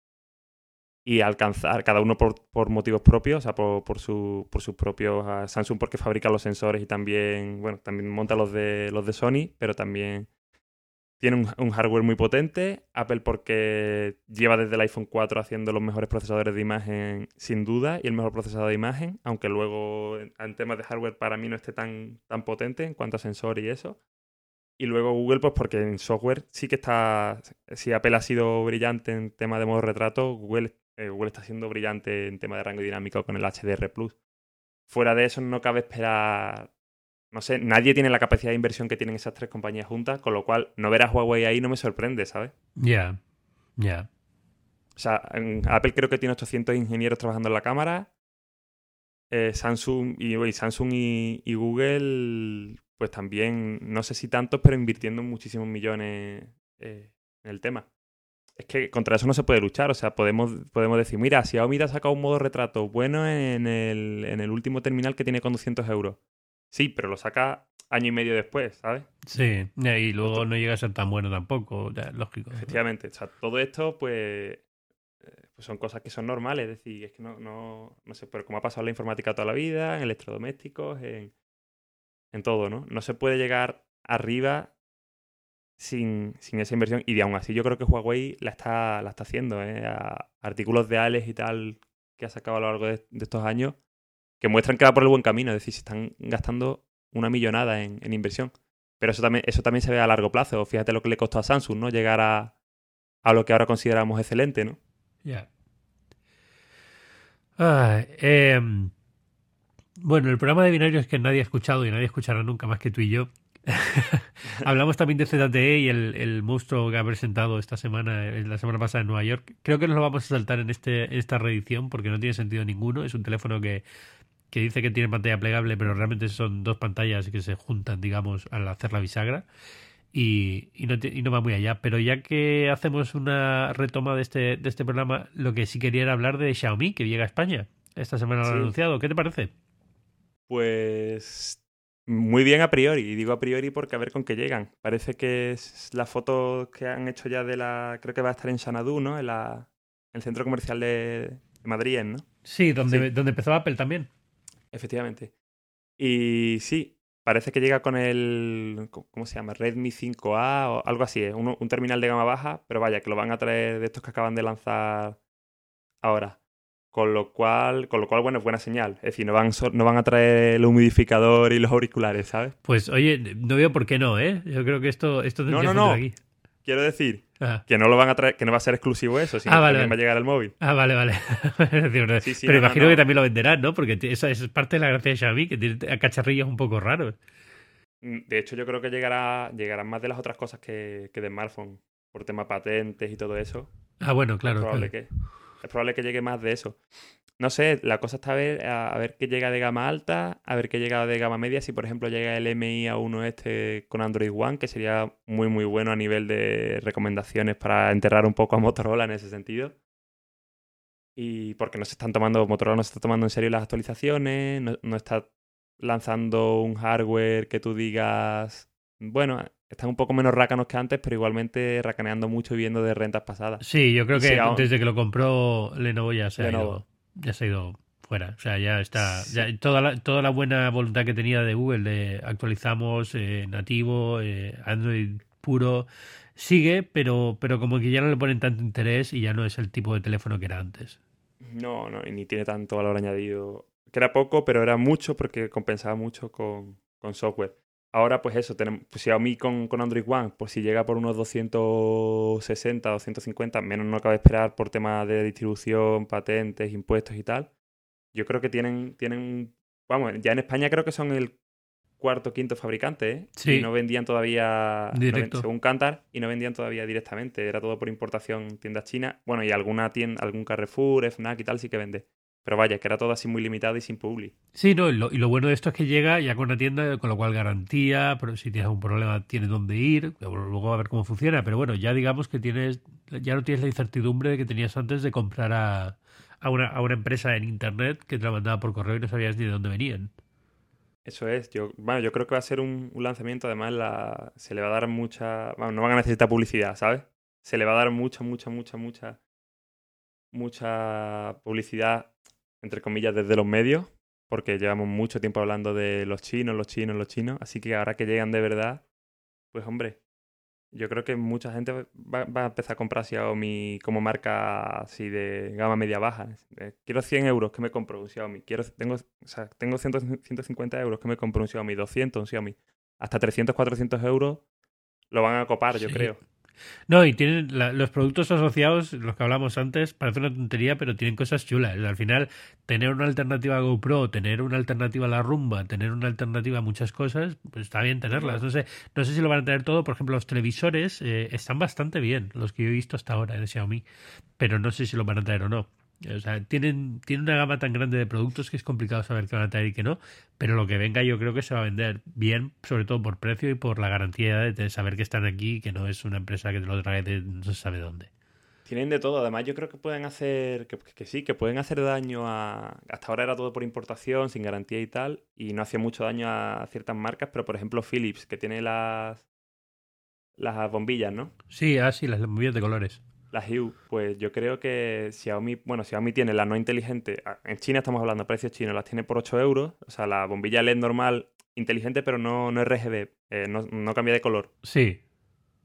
y alcanzar, cada uno por, por motivos propios, o sea, por, por, su, por sus propios. Uh, Samsung porque fabrica los sensores y también, bueno, también monta los de, los de Sony, pero también tiene un, hardware muy potente. Apple porque lleva desde el iPhone 4 haciendo los mejores procesadores de imagen, sin duda, y el mejor procesador de imagen, aunque luego en, en temas de hardware para mí no esté tan, tan potente en cuanto a sensor y eso. Y luego Google, pues porque en software sí que está. Si Apple ha sido brillante en tema de modo retrato, Google eh, Google está siendo brillante en tema de rango dinámico con el HDR Plus. Fuera de eso, no cabe esperar. No sé, nadie tiene la capacidad de inversión que tienen esas tres compañías juntas, con lo cual no ver a Huawei ahí no me sorprende, ¿sabes? Ya, yeah. ya. Yeah. O sea, en Apple creo que tiene 800 ingenieros trabajando en la cámara. Eh, Samsung y, y Samsung y, y, Google, pues también, no sé si tantos, pero invirtiendo muchísimos millones eh, en el tema es que contra eso no se puede luchar. O sea, podemos, podemos decir, mira, si Xiaomi ha sacado un modo retrato bueno en el, en el último terminal que tiene con 200 euros. Sí, pero lo saca año y medio después, ¿sabes? Sí, y luego no llega a ser tan bueno tampoco, ya, lógico. Efectivamente. O sea, todo esto, pues, pues son cosas que son normales. Es decir, es que no, no, no sé, pero como ha pasado en la informática toda la vida, en electrodomésticos, en, en todo, ¿no? No se puede llegar arriba sin, sin, esa inversión. Y aún así yo creo que Huawei la está, la está haciendo. ¿eh? Artículos de Alex y tal que ha sacado a lo largo de, de, estos años que muestran que va por el buen camino. Es decir, se están gastando una millonada en, inversión. Pero eso también, eso también se ve a largo plazo. Fíjate lo que le costó a Samsung, ¿no? Llegar a, a lo que ahora consideramos excelente, ¿no? Ya. Yeah. eh, bueno, el programa de binario es que nadie ha escuchado y nadie escuchará nunca más que tú y yo. Hablamos también de ZTE y el, el, monstruo que ha presentado esta semana, la semana pasada en Nueva York. Creo que nos lo vamos a saltar en, este, en esta reedición porque no tiene sentido ninguno. Es un teléfono que, que dice que tiene pantalla plegable, pero realmente son dos pantallas que se juntan, digamos, al hacer la bisagra. Y, y, no, y, no, va muy allá. Pero ya que hacemos una retoma de este, de este programa, lo que sí quería era hablar de Xiaomi, que llega a España. Esta semana lo sí. han anunciado. ¿Qué te parece? Pues muy bien a priori, y digo a priori porque a ver con qué llegan. Parece que es la foto que han hecho ya de la. Creo que va a estar en Xanadu, ¿no? En, la, en el centro comercial de, Madrid, ¿no? Sí donde, sí, donde empezó Apple también. Efectivamente. Y sí, parece que llega con el. ¿Cómo se llama? Redmi 5A o algo así. ¿eh? Un, un terminal de gama baja, pero vaya, que lo van a traer de estos que acaban de lanzar ahora. Con lo cual, con lo cual, bueno, es buena señal. Es decir, no van, no van a traer el humidificador y los auriculares, ¿sabes? Pues oye, no veo por qué no, ¿eh? Yo creo que esto, esto no, no, no. aquí. quiero decir que no lo van a traer, que no va a ser exclusivo eso, sino Ah, que vale, también vale. va a llegar al móvil. Ah, vale, vale. Sí, sí, Pero no, no, imagino no. que también lo venderán, ¿no? Porque esa es parte de la gracia de Xiaomi, que tiene cacharrillos un poco raros. Mm, De hecho, yo creo que llegará, llegarán más de las otras cosas que, que de smartphone, por tema patentes y todo eso. Ah, bueno, claro. claro. que, es probable que llegue más de eso. No sé, la cosa está a ver, a, ver qué llega de gama alta, a ver qué llega de gama media. Si, por ejemplo, llega el MI A1 este con Android One, que sería muy, muy bueno a nivel de recomendaciones para enterrar un poco a Motorola en ese sentido. Y porque no se están tomando, Motorola no se está tomando en serio las actualizaciones, no, no está lanzando un hardware que tú digas, bueno, están un poco menos rácanos que antes, pero igualmente racaneando mucho y viendo de rentas pasadas. Sí, yo creo Y que desde que lo compró Lenovo ya se ha ido. Ya se ha ido fuera. O sea, ya está. ya toda, la, toda la buena voluntad que tenía de Google de actualizamos eh, nativo, eh, Android puro, sigue, pero, pero como que ya no le ponen tanto interés y ya no es el tipo de teléfono que era antes. No, no, y ni tiene tanto valor añadido. Que era poco, pero era mucho porque compensaba mucho con, con software. Ahora, pues eso, tenemos pues Xiaomi con, con Android One, pues si llega por unos 260, 250, menos no cabe esperar por temas de distribución, patentes, impuestos y tal. Yo creo que tienen, tienen, vamos, ya en España creo que son el cuarto, quinto fabricante, ¿eh? Sí. Y no vendían todavía, no Directo. según Kantar, y no vendían todavía directamente. Era todo por importación en tiendas chinas. Bueno, y alguna tienda, algún Carrefour, FNAC y tal sí que vende. Pero vaya, que era todo así muy limitado y sin publi. Sí, no, y lo, y lo bueno de esto es que llega ya con una tienda, con lo cual garantía, pero si tienes algún problema tienes dónde ir, luego a ver cómo funciona, pero bueno, ya digamos que tienes, ya no tienes la incertidumbre que tenías antes de comprar a, a, una, a una empresa en internet que te la mandaba por correo y no sabías ni de dónde venían. Eso es. Yo, bueno, yo creo que va a ser un, un lanzamiento. Además, la, se le va a dar mucha. Bueno, no van a necesitar publicidad, ¿sabes? Se le va a dar mucha, mucha, mucha, mucha. Mucha publicidad, entre comillas, desde los medios. Porque llevamos mucho tiempo hablando de los chinos, los chinos, los chinos. Así que ahora que llegan de verdad, pues hombre, yo creo que mucha gente va, va a empezar a comprar Xiaomi como marca así de gama media baja. Eh, Quiero 100 euros, que me compro un Xiaomi? Quiero, tengo, o sea, tengo 100 150 euros, que me compro un Xiaomi? 200 un Xiaomi. Hasta 300, 400 euros lo van a copar, yo creo. No, y tienen la- los productos asociados, los que hablamos antes, parece una tontería, pero tienen cosas chulas. Al final, tener una alternativa a GoPro, tener una alternativa a la rumba, tener una alternativa a muchas cosas, pues está bien tenerlas. No sé, no sé si lo van a tener todo. Por ejemplo, los televisores eh, están bastante bien, los que yo he visto hasta ahora en Xiaomi, pero no sé si lo van a traer o no. O sea, tienen, tienen una gama tan grande de productos que es complicado saber qué van a traer y qué no, pero lo que venga yo creo que se va a vender bien, sobre todo por precio y por la garantía de, saber que están aquí y que no es una empresa que te lo trae de no se sabe dónde. Tienen de todo. Además, yo creo que pueden hacer. Que, que sí, que pueden hacer daño a. Hasta ahora era todo por importación, sin garantía y tal. Y no hacía mucho daño a ciertas marcas. Pero, por ejemplo, Philips, que tiene las. Las bombillas, ¿no? Sí, así, las bombillas de colores. Las Hue, pues yo creo que Xiaomi, bueno, Xiaomi tiene la no inteligente, en China estamos hablando precios chinos, las tiene por 8 euros, o sea, la bombilla LED normal, inteligente, pero no, no RGB, eh, no, no cambia de color. Sí,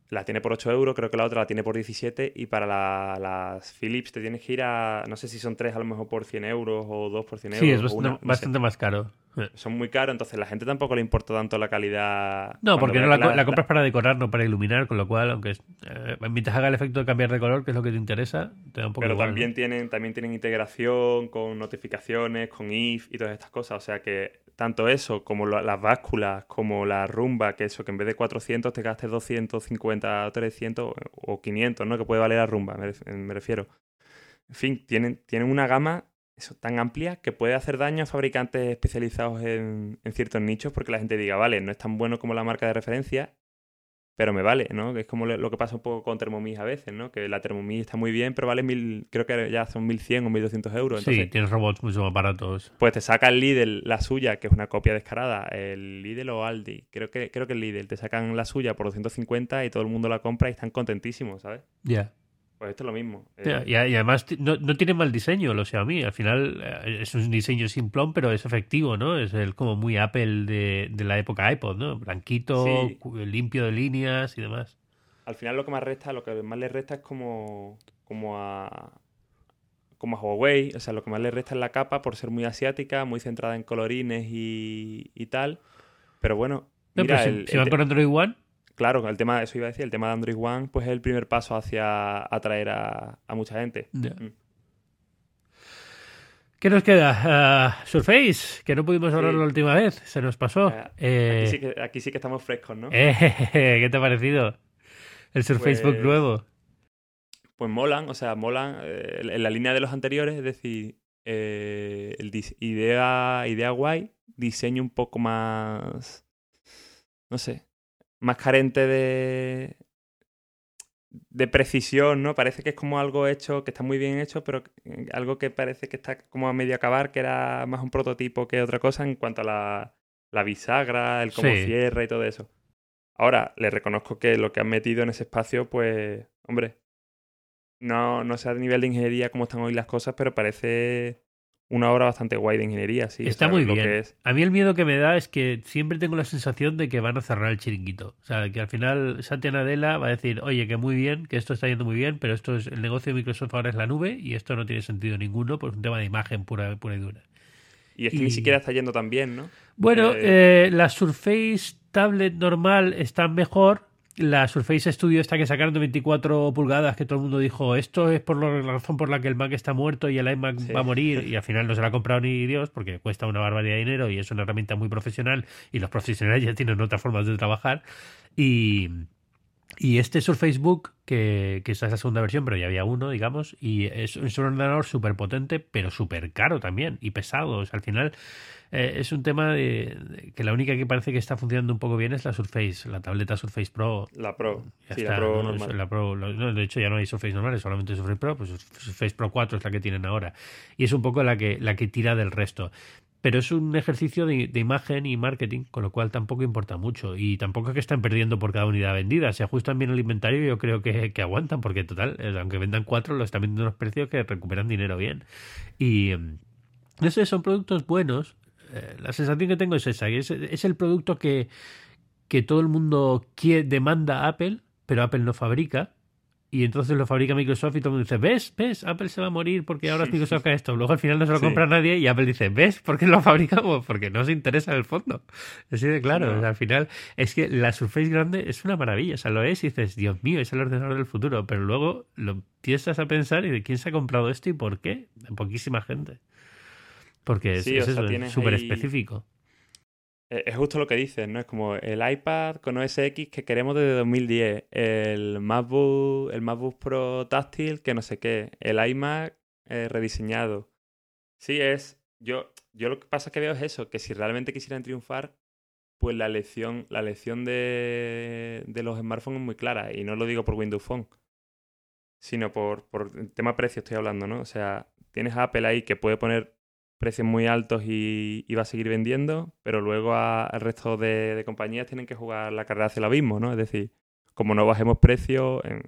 La tiene por 8 euros, creo que la otra la tiene por 17 y para la- las Philips te tienes que ir a, no sé si son 3 a lo mejor por 100 euros o 2 por 100 euros. sí, es o bastante, una, no sé. bastante más caro. Eh. Son muy caros, entonces la gente tampoco le importa tanto la calidad. No, porque no la, compras para decorar, no para iluminar, con lo cual, aunque eh, mientras haga el efecto de cambiar de color, que es lo que te interesa, te da un poco Pero igual, también ¿no? tienen, también tienen integración con notificaciones, con if y todas estas cosas. O sea que tanto eso como las básculas, como la rumba, que eso, que en vez de 400 te gastes 250 o 300 o 500, ¿no? Que puede valer la rumba, me refiero. En fin, tienen, tienen una gama eso, tan amplia que puede hacer daño a fabricantes especializados en, en ciertos nichos porque la gente diga, vale, no es tan bueno como la marca de referencia, pero me vale, ¿no? Que es como lo lo que pasa un poco con Thermomix a veces, ¿no? Que la Thermomix está muy bien, pero vale mil, creo que ya son 1100 o 1200 euros. Sí, Entonces, tienes robots mucho más baratos. pues te saca el Lidl la suya, que es una copia descarada, el Lidl o Aldi, creo que, creo que el Lidl, te sacan la suya por 250 y todo el mundo la compra y están contentísimos, ¿sabes? Ya. Pues esto es lo mismo. Eh, Y, además no, no tiene mal diseño los Xiaomi. Al final eh, es un diseño simplón, pero es efectivo, ¿no? Es el como muy Apple de, de la época iPod, ¿no? Blanquito, Sí. cu- limpio de líneas y demás. Al final lo que más resta, lo que más le resta es como, como a como a Huawei, o sea, lo que más le resta es la capa por ser muy asiática, muy centrada en colorines y, y tal. Pero bueno, No, mira, pero si, el- si el van te- con Android One, claro, el tema, eso iba a decir, el tema de Android One, pues es el primer paso hacia atraer a, mucha gente. Mm. ¿Qué nos queda? Ah, Surface, que no pudimos hablar la última vez, se nos pasó. Eh, aquí, sí que, estamos frescos, ¿no? Eh, ¿Qué te ha parecido? El Surface Book pues nuevo. Pues molan, o sea, molan eh, en la línea de los anteriores, es decir, el idea, idea guay, diseño un poco más, no sé, más carente de, de precisión, ¿no? Parece que es como algo hecho, que está muy bien hecho, pero algo que parece que está como a medio acabar, que era más un prototipo que otra cosa en cuanto a la, bisagra, el cómo cierra y todo eso. Ahora, le reconozco que lo que han metido en ese espacio, pues, hombre, no, no sé a nivel de ingeniería cómo están hoy las cosas, pero parece una obra bastante guay de ingeniería, sí. Está muy bien. A mí el miedo que me da es que siempre tengo la sensación de que van a cerrar el chiringuito. O sea, que al final Satya Nadella va a decir, oye, que muy bien, que esto está yendo muy bien, pero esto es el negocio de Microsoft ahora es la nube y esto no tiene sentido ninguno, es un tema de imagen pura, pura y dura. Y es que ni siquiera está yendo tan bien, ¿no? Bueno, eh, la Surface Tablet normal está mejor, la Surface Studio esta que sacaron de 24 pulgadas, que todo el mundo dijo, esto es por la razón por la que el Mac está muerto y el iMac va a morir, y al final no se la ha comprado ni Dios, porque cuesta una barbaridad de dinero y es una herramienta muy profesional, y los profesionales ya tienen otras formas de trabajar. Y, y este Surface Book, que, que esta es la segunda versión, pero ya había uno, digamos, y es, es un ordenador súper potente, pero súper caro también, y pesado. O sea, al final eh, es un tema de, que la única que parece que está funcionando un poco bien es la Surface, la tableta Surface Pro. La Pro, sí, la Pro normal. La Pro, de hecho ya no hay Surface normales, solamente Surface Pro, pues Surface Pro 4 es la que tienen ahora. Y es un poco la que, la que tira del resto pero es un ejercicio de, imagen y marketing, con lo cual tampoco importa mucho. Y tampoco es que están perdiendo por cada unidad vendida. Si ajustan bien el inventario, yo creo que, que aguantan, porque total, eh, aunque vendan cuatro, lo están vendiendo a unos precios que recuperan dinero bien. Y mm, no sé, son productos buenos, eh, la sensación que tengo es esa, es, es el producto que, que todo el mundo quiere, demanda a Apple, pero Apple no fabrica. Y entonces lo fabrica Microsoft y todo el mundo dice, ¿ves? ¿Ves? Apple se va a morir porque ahora Microsoft hace esto. Luego al final no se lo compra nadie y Apple dice, ¿ves? ¿Por qué lo fabricamos? Porque no se interesa en el fondo. Así de claro. al final es que la Surface grande es una maravilla. O sea, lo es y dices, Dios mío, es el ordenador del futuro. Pero luego lo empiezas a pensar y de quién se ha comprado esto y por qué. poquísima gente. Porque es súper específico. Es justo lo que dices, ¿no? Es como el iPad con OS X que queremos desde 2010, el MacBook, el MacBook Pro táctil que no sé qué, el iMac eh, rediseñado. Sí, es. Yo, yo lo que pasa que veo es eso, que si realmente quisieran triunfar, pues la lección, la lección de, de los smartphones es muy clara. Y no lo digo por Windows Phone, sino por, por el tema precio estoy hablando, ¿no? O sea, tienes a Apple ahí que puede poner precios muy altos y, va a seguir vendiendo, pero luego al resto de, compañías tienen que jugar la carrera hacia el abismo, ¿no? Es decir, como no bajemos precio en,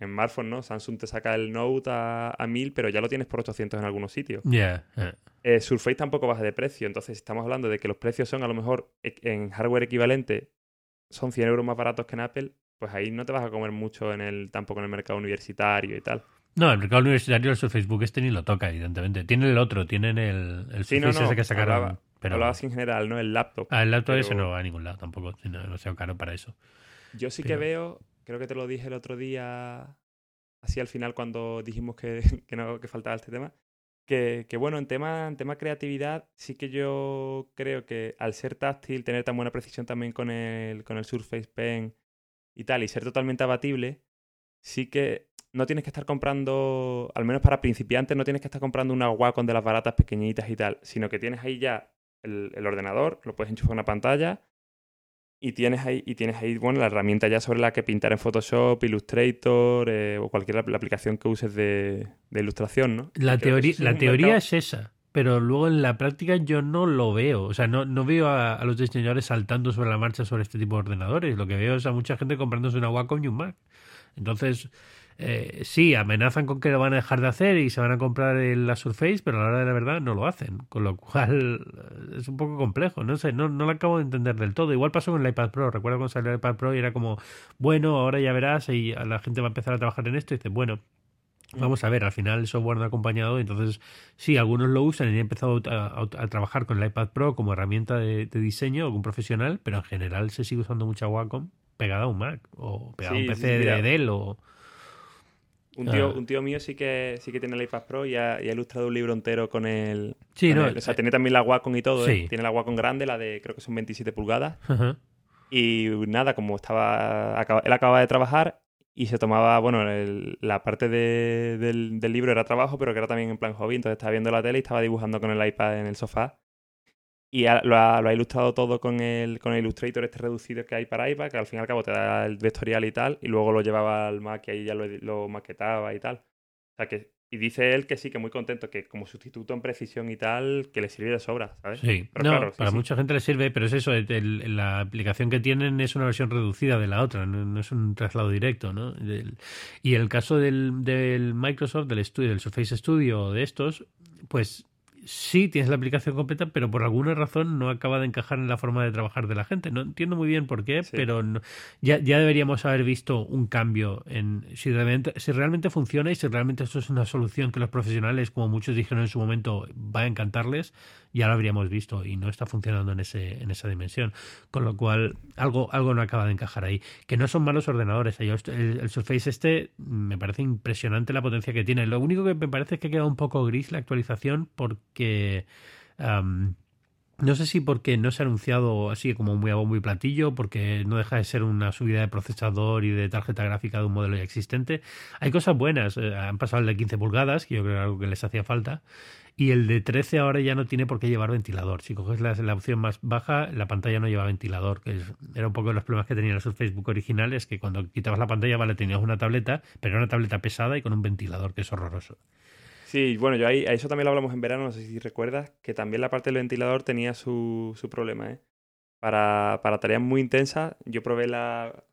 en, smartphone, ¿no? Samsung te saca el Note a, a 1000, pero ya lo tienes por 800 en algunos sitios. Yeah, eh, Surface tampoco baja de precio, entonces estamos hablando de que los precios son a lo mejor e, en hardware equivalente son 100 euros más baratos que en Apple, pues ahí no te vas a comer mucho en el tampoco en el mercado universitario y tal. No, el mercado universitario el Facebook este ni lo toca, evidentemente. Tienen el otro, tienen el, el sí, ese que sacaron. Hablaba, pero... Hablabas en general, ¿no? El laptop. Ah, el laptop ese no va a ningún lado tampoco, no, sea caro para eso. Yo sí que veo, creo que te lo dije el otro día, así al final cuando dijimos que, que, no, que faltaba este tema, que, que, bueno, en tema, en tema creatividad, sí que yo creo que al ser táctil, tener tan buena precisión también con el, con el Surface Pen y tal, y ser totalmente abatible, sí que no tienes que estar comprando, al menos para principiantes, no tienes que estar comprando una Wacom de las baratas pequeñitas y tal, sino que tienes ahí ya el, ordenador, lo puedes enchufar a una pantalla y tienes ahí, y tienes ahí bueno, la herramienta ya sobre la que pintar en Photoshop, Illustrator eh, o cualquier aplicación que uses de, ilustración, ¿no? La, teoría, la teoría es esa, pero luego en la práctica yo no lo veo. O sea, no, no veo a, los diseñadores saltando sobre la marcha sobre este tipo de ordenadores. Lo que veo es a mucha gente comprándose una Wacom y un Mac. Entonces, eh, sí, amenazan con que lo van a dejar de hacer y se van a comprar la Surface, pero a la hora de la verdad no lo hacen, con lo cual eh, es un poco complejo, no sé, no, no lo acabo de entender del todo. Igual pasó con el iPad Pro, recuerdo cuando salió el iPad Pro y era como, bueno, ahora ya verás y la gente va a empezar a trabajar en esto y dice, bueno, Vamos a ver, al final el software no ha acompañado, entonces sí, algunos lo usan y han empezado a, trabajar con el iPad Pro como herramienta de, de diseño o como profesional, pero en general se sigue usando mucha Wacom pegada a un Mac o pegada a un PC de Dell o... Un tío, ah. un tío mío sí que sí que tiene el iPad Pro y ha, ilustrado un libro entero con el. Sí, no. o sea, tiene también la Wacom y todo. ¿eh? Tiene la Wacom grande, la de creo que son 27 pulgadas. Y nada, como estaba. Él acaba de trabajar y se tomaba. Bueno, la parte del, del, libro era trabajo, pero que era también en plan hobby. Entonces estaba viendo la tele y estaba dibujando con el iPad en el sofá. Y lo, ha, ilustrado todo con el, con el Illustrator este reducido que hay para iPad, que al fin y al cabo te da el vectorial y tal, y luego lo llevaba al Mac y ahí ya lo, maquetaba y tal. O sea que, y dice él que sí, que muy contento, que como sustituto en precisión y tal, que le sirve de sobra, ¿sabes? Sí, pero para mucha gente le sirve, pero es eso, la aplicación que tienen es una versión reducida de la otra, no, es un traslado directo, ¿no? y el caso del, del Microsoft, del, estudio, del Surface Studio, de estos, pues sí tienes la aplicación completa, pero por alguna razón no acaba de encajar en la forma de trabajar de la gente. No entiendo muy bien por qué, pero ya, ya deberíamos haber visto un cambio en si realmente, si realmente funciona y si realmente esto es una solución que los profesionales, como muchos dijeron en su momento, va a encantarles, ya lo habríamos visto y no está funcionando en, ese, en esa dimensión. Con lo cual, algo, algo no acaba de encajar ahí. Que no son malos ordenadores. El, el Surface este me parece impresionante la potencia que tiene. Lo único que me parece es que queda un poco gris la actualización porque... no sé si porque no se ha anunciado así como muy a bombo y platillo, porque no deja de ser una subida de procesador y de tarjeta gráfica de un modelo ya existente. Hay cosas buenas. Eh, han pasado el de 15 pulgadas, que yo creo que era algo que les hacía falta. Y el de 13 ahora ya no tiene por qué llevar ventilador. Si coges la, opción más baja, la pantalla no lleva ventilador, que era un poco de los problemas que tenían los Facebook originales, que cuando quitabas la pantalla, vale, tenías una tableta, pero era una tableta pesada y con un ventilador, que es horroroso. Sí, bueno, yo ahí, a eso también lo hablamos en verano, no sé si recuerdas, que también la parte del ventilador tenía su, su problema, ¿eh? Para, para tareas muy intensas, yo probé la,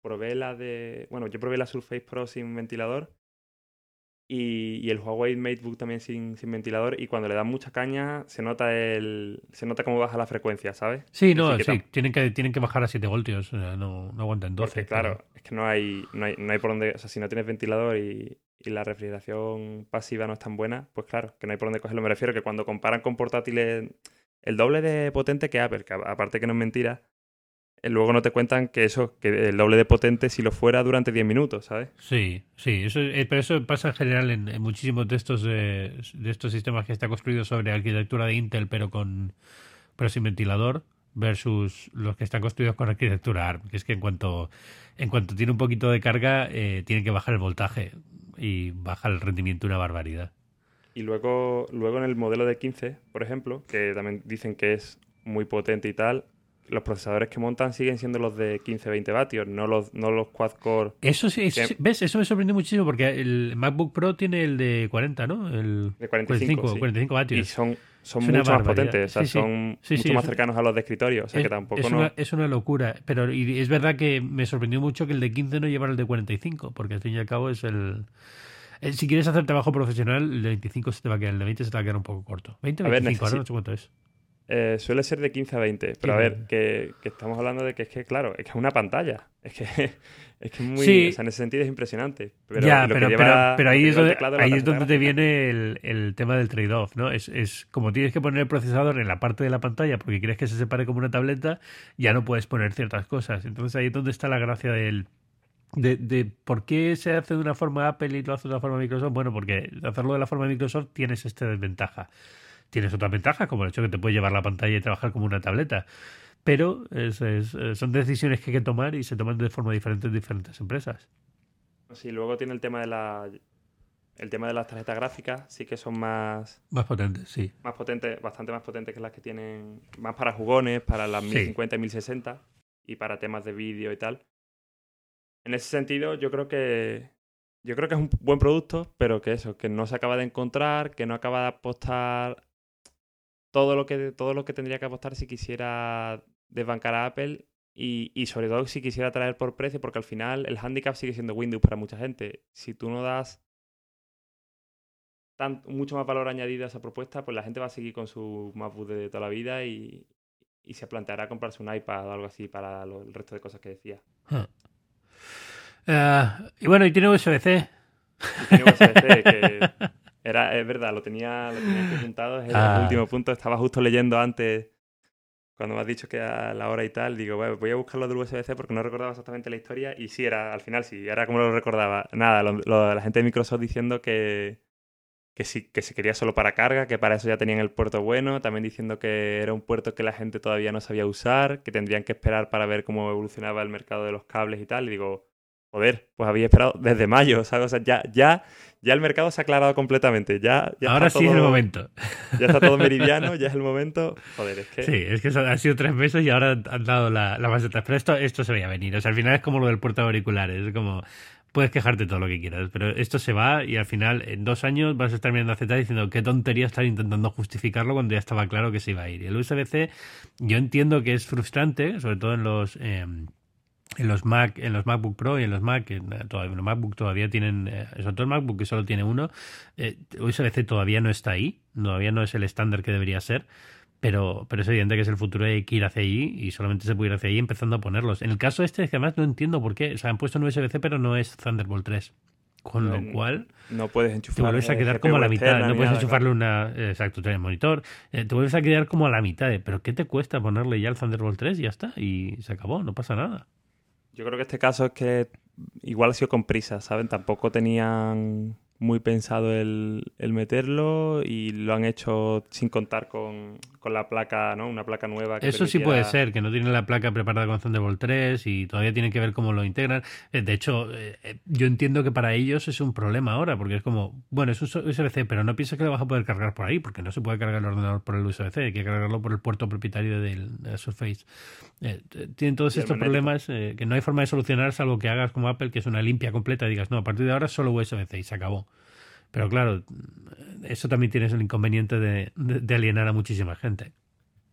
probé la de, bueno, yo probé la Surface Pro sin ventilador y, el Huawei MateBook también sin, sin, ventilador y cuando le dan mucha caña se nota el se nota cómo baja la frecuencia, ¿sabes? Sí, no, sí, tienen que tienen que bajar a 7 voltios, no, no aguantan 12. claro, es que no hay, no hay, no hay por dónde, o sea, si no tienes ventilador y, y, la refrigeración pasiva no es tan buena, pues claro, que no hay por dónde cogerlo. Me refiero que cuando comparan con portátiles el doble de potente que Apple, que aparte que no es mentira, luego no te cuentan que eso, que el doble de potente si lo fuera durante 10 minutos, ¿sabes? Sí, sí, eso, eh, pero eso pasa en general en, muchísimos de estos, de estos sistemas que está construido sobre arquitectura de Intel, pero con pero sin ventilador, versus los que están construidos con arquitectura ARM, que es que en cuanto, en cuanto tiene un poquito de carga, eh, tiene que bajar el voltaje y baja el rendimiento una barbaridad. Y luego, luego en el modelo de 15, por ejemplo, que también dicen que es muy potente y tal, los procesadores que montan siguen siendo los de 15-20 vatios, no los, no los quad-core. Eso sí, ¿ves? Eso me sorprendió muchísimo porque el MacBook Pro tiene el de 40, ¿no? El de 45, 45, vatios. Y son, son mucho más potentes, o sea, son mucho más cercanos a los de escritorio, o sea es, que tampoco es, una, es una locura, pero y es verdad que me sorprendió mucho que el de 15 no llevara el de 45, porque al fin y al cabo es el... Eh, si quieres hacer trabajo profesional, el de 25 se te va a quedar, el de 20 se te va a quedar un poco corto. 20 o 25, ahora no sé cuánto es. Eh, suele ser de 15 a 20. Pero a ver, que, estamos hablando de que es que, claro, es que es una pantalla. Es que es, que muy. O sea, en ese sentido es impresionante. Pero, ya, pero, pero, ahí es donde, ahí es donde te viene el, el tema del trade-off, ¿no? Es, es como tienes que poner el procesador en la parte de la pantalla porque quieres que se separe como una tableta, ya no puedes poner ciertas cosas. Entonces ahí es donde está la gracia del. De, de, por qué se hace de una forma Apple y lo hace de una forma Microsoft. Bueno, porque hacerlo de la forma Microsoft tienes esta desventaja Tienes otras ventajas, como el hecho de que te puedes llevar la pantalla y trabajar como una tableta. Pero es, son decisiones que hay que tomar y se toman de forma diferente en diferentes empresas. Sí, luego tiene el tema de la el tema de las tarjetas gráficas sí que son más más potentes, sí. Más potentes, bastante más potentes que las que tienen más para jugones, para las 1050 y 1060 y para temas de vídeo y tal. En ese sentido, yo creo que yo creo que es un buen producto, pero que eso, que no se acaba de encontrar, que no acaba de apostar todo lo que, todo lo que tendría que apostar si quisiera desbancar a Apple y, y, sobre todo si quisiera traer por precio, porque al final el handicap sigue siendo Windows para mucha gente. Si tú no das tan, mucho más valor añadido a esa propuesta, pues la gente va a seguir con su MacBook de toda la vida y, y se planteará comprarse un iPad o algo así para el resto de cosas que decía. Eh, y bueno, y tiene USB-C. Tiene USB-C, que Era, es verdad, lo tenía, lo tenía apuntado, es el, ah. último punto. Estaba justo leyendo antes cuando me has dicho que a la hora y tal, digo, voy a buscarlo del USB-C porque no recordaba exactamente la historia y sí, era, al final sí, era como lo recordaba. Nada, la gente de Microsoft diciendo que, que sí, que se quería solo para carga, que para eso ya tenían el puerto bueno, también diciendo que era un puerto que la gente todavía no sabía usar, que tendrían que esperar para ver cómo evolucionaba el mercado de los cables y tal. Y digo, joder, pues había esperado desde mayo, ¿sabes? O sea, ya, ya, ya el mercado se ha aclarado completamente. Ya, Ahora sí es el momento. Ya está todo meridiano, ya es el momento. Joder, es que. Sí, es que han sido tres meses y ahora han dado la, la base de Pero esto, esto se veía venir. O sea, al final es como lo del puerto de auriculares. Es como. Puedes quejarte todo lo que quieras, pero esto se va y al final en dos años vas a estar mirando a Z diciendo qué tontería estar intentando justificarlo cuando ya estaba claro que se iba a ir. Y el USB-C, yo entiendo que es frustrante, sobre todo en los. Em, en los Mac, en los MacBook Pro y en los Mac, en, eh, todavía, los MacBook todavía tienen, eh, sobre todo el MacBook que solo tiene uno, eh, USB-C todavía no está ahí, todavía no es el estándar que debería ser, pero, pero es evidente que es el futuro hay que ir hacia allí y solamente se puede ir hacia allí empezando a ponerlos. En el caso este es que además no entiendo por qué, se han puesto en USB-C pero no es Thunderbolt 3. Con lo cual, no puedes enchufar. Te vuelves a quedar como a la mitad. No puedes enchufarle una. Exacto, el monitor. te vuelves a quedar como a la mitad. Pero ¿qué te cuesta ponerle ya el Thunderbolt 3 y ya está? Y se acabó, no pasa nada. Yo creo que este caso es que igual ha sido con prisa, ¿saben? Tampoco tenían muy pensado el, el, meterlo y lo han hecho sin contar con, con la placa, ¿no? Una placa nueva. Que Eso sí puede ser, que no tienen la placa preparada con Thunderbolt 3 y todavía tienen que ver cómo lo integran. Eh, de hecho, eh, yo entiendo que para ellos es un problema ahora, porque es como, bueno, es un USB-C, pero no piensas que lo vas a poder cargar por ahí, porque no se puede cargar el ordenador por el USB-C, hay que cargarlo por el puerto propietario del, Surface. Eh, tienen todos estos problemas que no hay forma de solucionar salvo que hagas como Apple, que es una limpia completa y digas, no, a partir de ahora solo USB-C y se acabó. Pero claro, eso también tienes el inconveniente de, alienar a muchísima gente.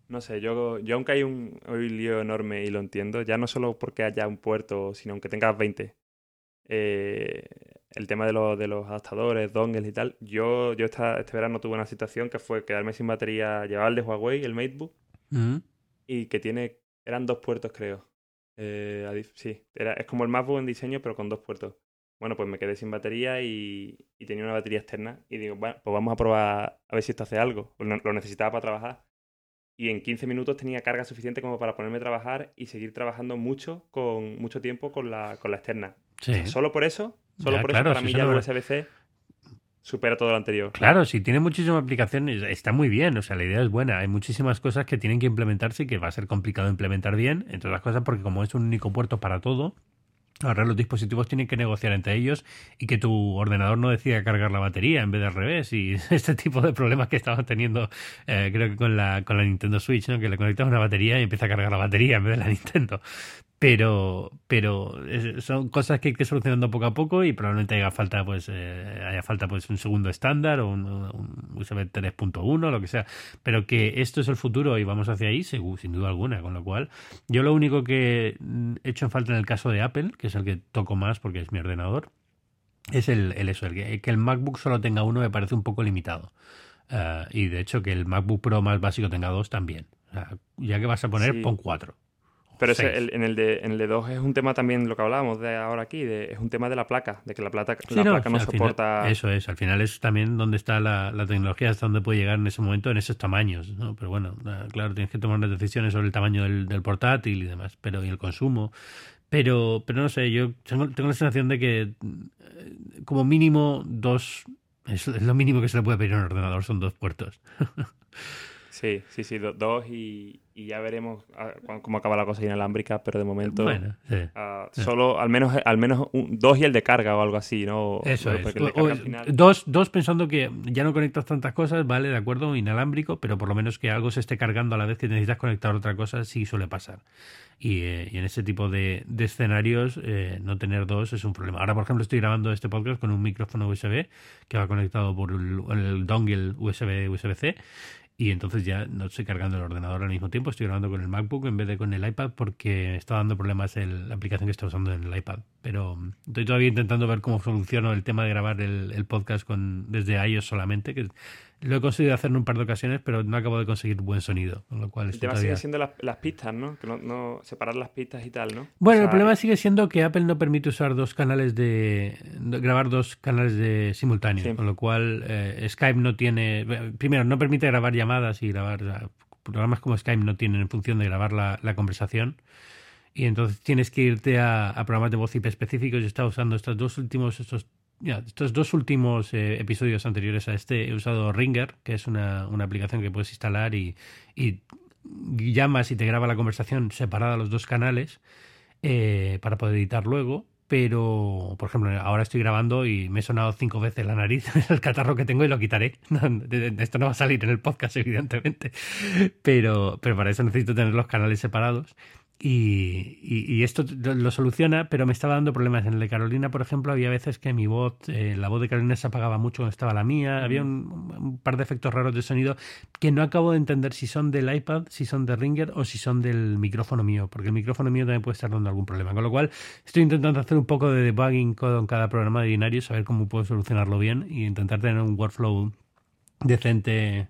No sé, yo, yo aunque hay un, lío enorme y lo entiendo, ya no solo porque haya un puerto, sino aunque tengas 20, eh, el tema de, de los adaptadores, dongles y tal, yo, yo esta, este verano tuve una situación que fue quedarme sin batería, llevaba el de Huawei, el MateBook, mm. y que tiene, eran dos puertos creo. Eh, sí, era, es como el MacBook en diseño, pero con dos puertos. Bueno, pues me quedé sin batería y, tenía una batería externa. Y digo, bueno, pues vamos a probar a ver si esto hace algo. Lo necesitaba para trabajar. Y en 15 minutos tenía carga suficiente como para ponerme a trabajar y seguir trabajando mucho, con mucho tiempo con la, con la externa. solo por eso, solo por eso para mí ya el USB-C supera todo lo anterior. Claro, si tiene muchísimas aplicaciones, está muy bien, o sea, la idea es buena. Hay muchísimas cosas que tienen que implementarse y que va a ser complicado implementar bien, entre otras cosas porque como es un único puerto para todo, Ahora los dispositivos tienen que negociar entre ellos y que tu ordenador no decida cargar la batería en vez de al revés. Y este tipo de problemas que estamos teniendo, eh, creo que con la, con la Nintendo Switch, ¿no? que le conectas una batería y empieza a cargar la batería en vez de la Nintendo pero pero son cosas que hay que ir solucionando poco a poco y probablemente haya falta pues eh, haya falta pues un segundo estándar o un, USB 3.1 lo que sea. Pero que esto es el futuro y vamos hacia ahí sin duda alguna. Con lo cual yo lo único que he hecho en falta en el caso de Apple que es el que toco más porque es mi ordenador es el, el eso el que, el MacBook solo tenga uno me parece un poco limitado. Eh, y de hecho que el MacBook Pro más básico tenga dos también. Ya que vas a poner pon cuatro pero en, el de, en el de 2 es un tema también, lo que hablábamos de ahora aquí, de, es un tema de la placa, de que la, plata, la no, placa no soporta... eso es, al final es también donde está la, tecnología, hasta donde puede llegar en ese momento, en esos tamaños, ¿no? Pero bueno, claro, tienes que tomar unas decisiones sobre el tamaño del, del portátil y demás, pero y el consumo. Pero, pero no sé, yo tengo, tengo la sensación de que eh, como mínimo dos, es, es lo mínimo que se le puede pedir a un ordenador, son dos puertos. Sí, sí, sí, dos y, ya veremos ah, cómo acaba la cosa inalámbrica, pero de momento ah, solo al menos al menos dos y el de carga o algo así, ¿no? Eso es. dos, dos pensando que ya no conectas tantas cosas, vale, de acuerdo, inalámbrico, pero por lo menos que algo se esté cargando a la vez que necesitas conectar otra cosa, sí suele pasar. Y, eh, en ese tipo de, escenarios eh, no tener dos es un problema. Ahora, por ejemplo, estoy grabando este podcast con un micrófono USB que va conectado por el, el dongle USB USB-C y entonces ya no estoy cargando el ordenador al mismo tiempo, estoy grabando con el MacBook en vez de con el iPad porque está dando problemas el, la aplicación que estoy usando en el iPad. Pero mm, estoy todavía intentando ver cómo soluciono el tema de grabar el, el podcast con desde iOS solamente, que lo he conseguido hacer en un par de ocasiones, pero no acabo de conseguir buen sonido, con lo cual... El tema sigue siendo las, pistas, ¿no? Que no, Separar las pistas y tal, ¿no? Bueno, el problema sigue siendo que Apple no permite usar dos canales de... grabar dos canales de simultáneos, con lo cual eh, Skype no tiene... Primero, no permite grabar llamadas y grabar programas como Skype no tienen función de grabar la, conversación. Y entonces tienes que irte a, programas de voz IP específicos. Yo estaba usando estos dos últimos, estos, estos dos últimos eh, episodios anteriores a este. He usado Ringer, que es una, aplicación que puedes instalar y, y, llamas y te graba la conversación separada a los dos canales eh, para poder editar luego pero por ejemplo ahora estoy grabando y me he sonado cinco veces la nariz el catarro que tengo y lo quitaré esto no va a salir en el podcast evidentemente pero pero para eso necesito tener los canales separados y, esto lo soluciona, pero me estaba dando problemas. En el de Carolina, por ejemplo, había veces que mi voz, eh, la voz de Carolina se apagaba mucho cuando estaba la mía. Había un, par de efectos raros de sonido que no acabo de entender si son del iPad, si son de Ringer o si son del micrófono mío, porque el micrófono mío también puede estar dando algún problema. Con lo cual, estoy intentando hacer un poco de debugging con cada programa de binario, saber cómo puedo solucionarlo bien y intentar tener un workflow decente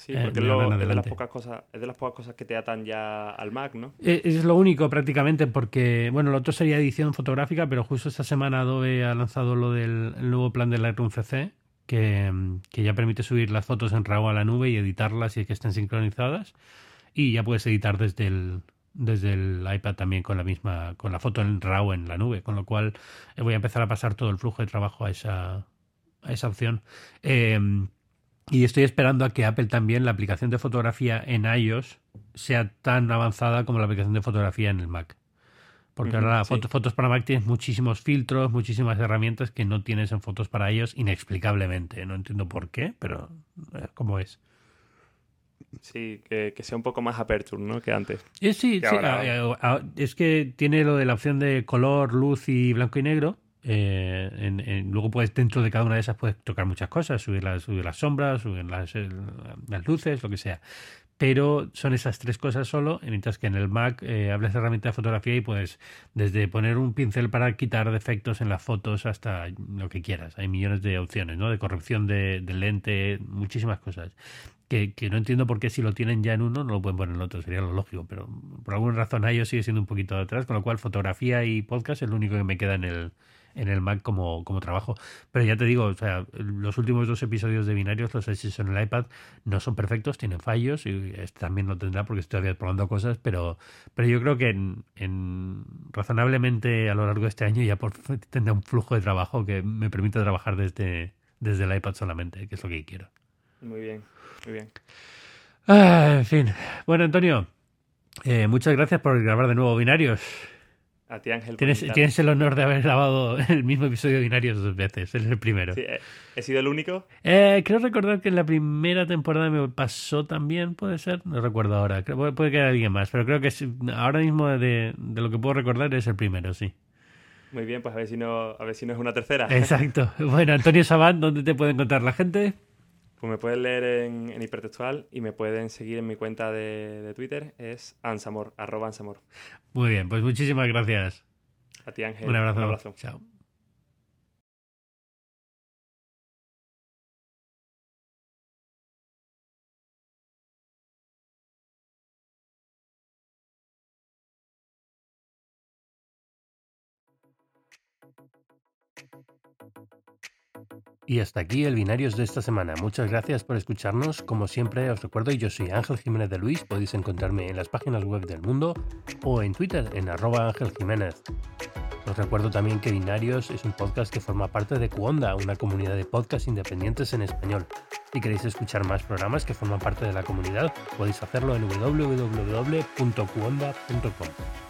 Sí, eh, porque es, de las pocas cosas, es de las pocas cosas que te atan ya al Mac, ¿no? Eh, es lo único prácticamente porque, bueno, lo otro sería edición fotográfica, pero justo esta semana Adobe ha lanzado lo del nuevo plan del Lightroom CC, que, que, ya permite subir las fotos en RAW a la nube y editarlas y que estén sincronizadas. Y ya puedes editar desde el, desde el iPad también con la misma, con la foto en RAW en la nube, con lo cual eh, voy a empezar a pasar todo el flujo de trabajo a esa, a esa opción. Eh, y estoy esperando a que Apple también, la aplicación de fotografía en iOS, sea tan avanzada como la aplicación de fotografía en el Mac. Porque ahora fotos, para Mac tienes muchísimos filtros, muchísimas herramientas que no tienes en fotos para iOS inexplicablemente. No entiendo por qué, pero eh, ¿cómo es? Sí, que, sea un poco más aperture, ¿no? Que antes. sí, sí es que tiene lo de la opción de color, luz y blanco y negro eh, luego puedes dentro de cada una de esas puedes tocar muchas cosas, subir las, subir las sombras, subir las, las luces, lo que sea. Pero son esas tres cosas solo, mientras que en el Mac eh, hablas de herramienta de fotografía y puedes desde poner un pincel para quitar defectos en las fotos hasta lo que quieras. Hay millones de opciones, ¿no? De corrección de, lente, muchísimas cosas. Que, que, no entiendo por qué si lo tienen ya en uno no lo pueden poner en el otro, sería lo lógico, pero por alguna razón iOS sigue siendo un poquito atrás, con lo cual fotografía y podcast es lo único que me queda en el, en el Mac como, como trabajo. Pero ya te digo, o sea, los últimos dos episodios de binarios, los hechos en el iPad, no son perfectos, tienen fallos y este también lo tendrá porque estoy todavía probando cosas, pero, pero yo creo que en, razonablemente a lo largo de este año ya por, tendré un flujo de trabajo que me permite trabajar desde, desde el iPad solamente, que es lo que quiero. Muy bien, muy bien. Ah, en fin. Bueno, Antonio, eh, muchas gracias por grabar de nuevo binarios. A ti, Ángel. Tienes, el honor de haber grabado el mismo episodio de Binarios dos veces. Es el primero. Sí, eh, ¿He sido el único? Eh, creo recordar que en la primera temporada me pasó también, puede ser. No recuerdo ahora. Creo, puede que haya alguien más. Pero creo que ahora mismo de, lo que puedo recordar es el primero, sí. Muy bien, pues a ver si no, a ver si no es una tercera. Exacto. Bueno, Antonio Sabat, ¿dónde te puede encontrar la gente? Pues me pueden leer en, hipertextual y me pueden seguir en mi cuenta de, Twitter, es ansamor, arroba ansamor. Muy bien, pues muchísimas gracias. A ti Ángel. Un abrazo. Un abrazo. Chao. Y hasta aquí el Binarios de esta semana. Muchas gracias por escucharnos. Como siempre os recuerdo, yo soy Ángel Jiménez de Luis. Podéis encontrarme en las páginas web del mundo o en Twitter en arroba Jiménez. Os recuerdo también que Binarios es un podcast que forma parte de Cuonda, una comunidad de podcasts independientes en español. Si queréis escuchar más programas que forman parte de la comunidad, podéis hacerlo en www.cuonda.com.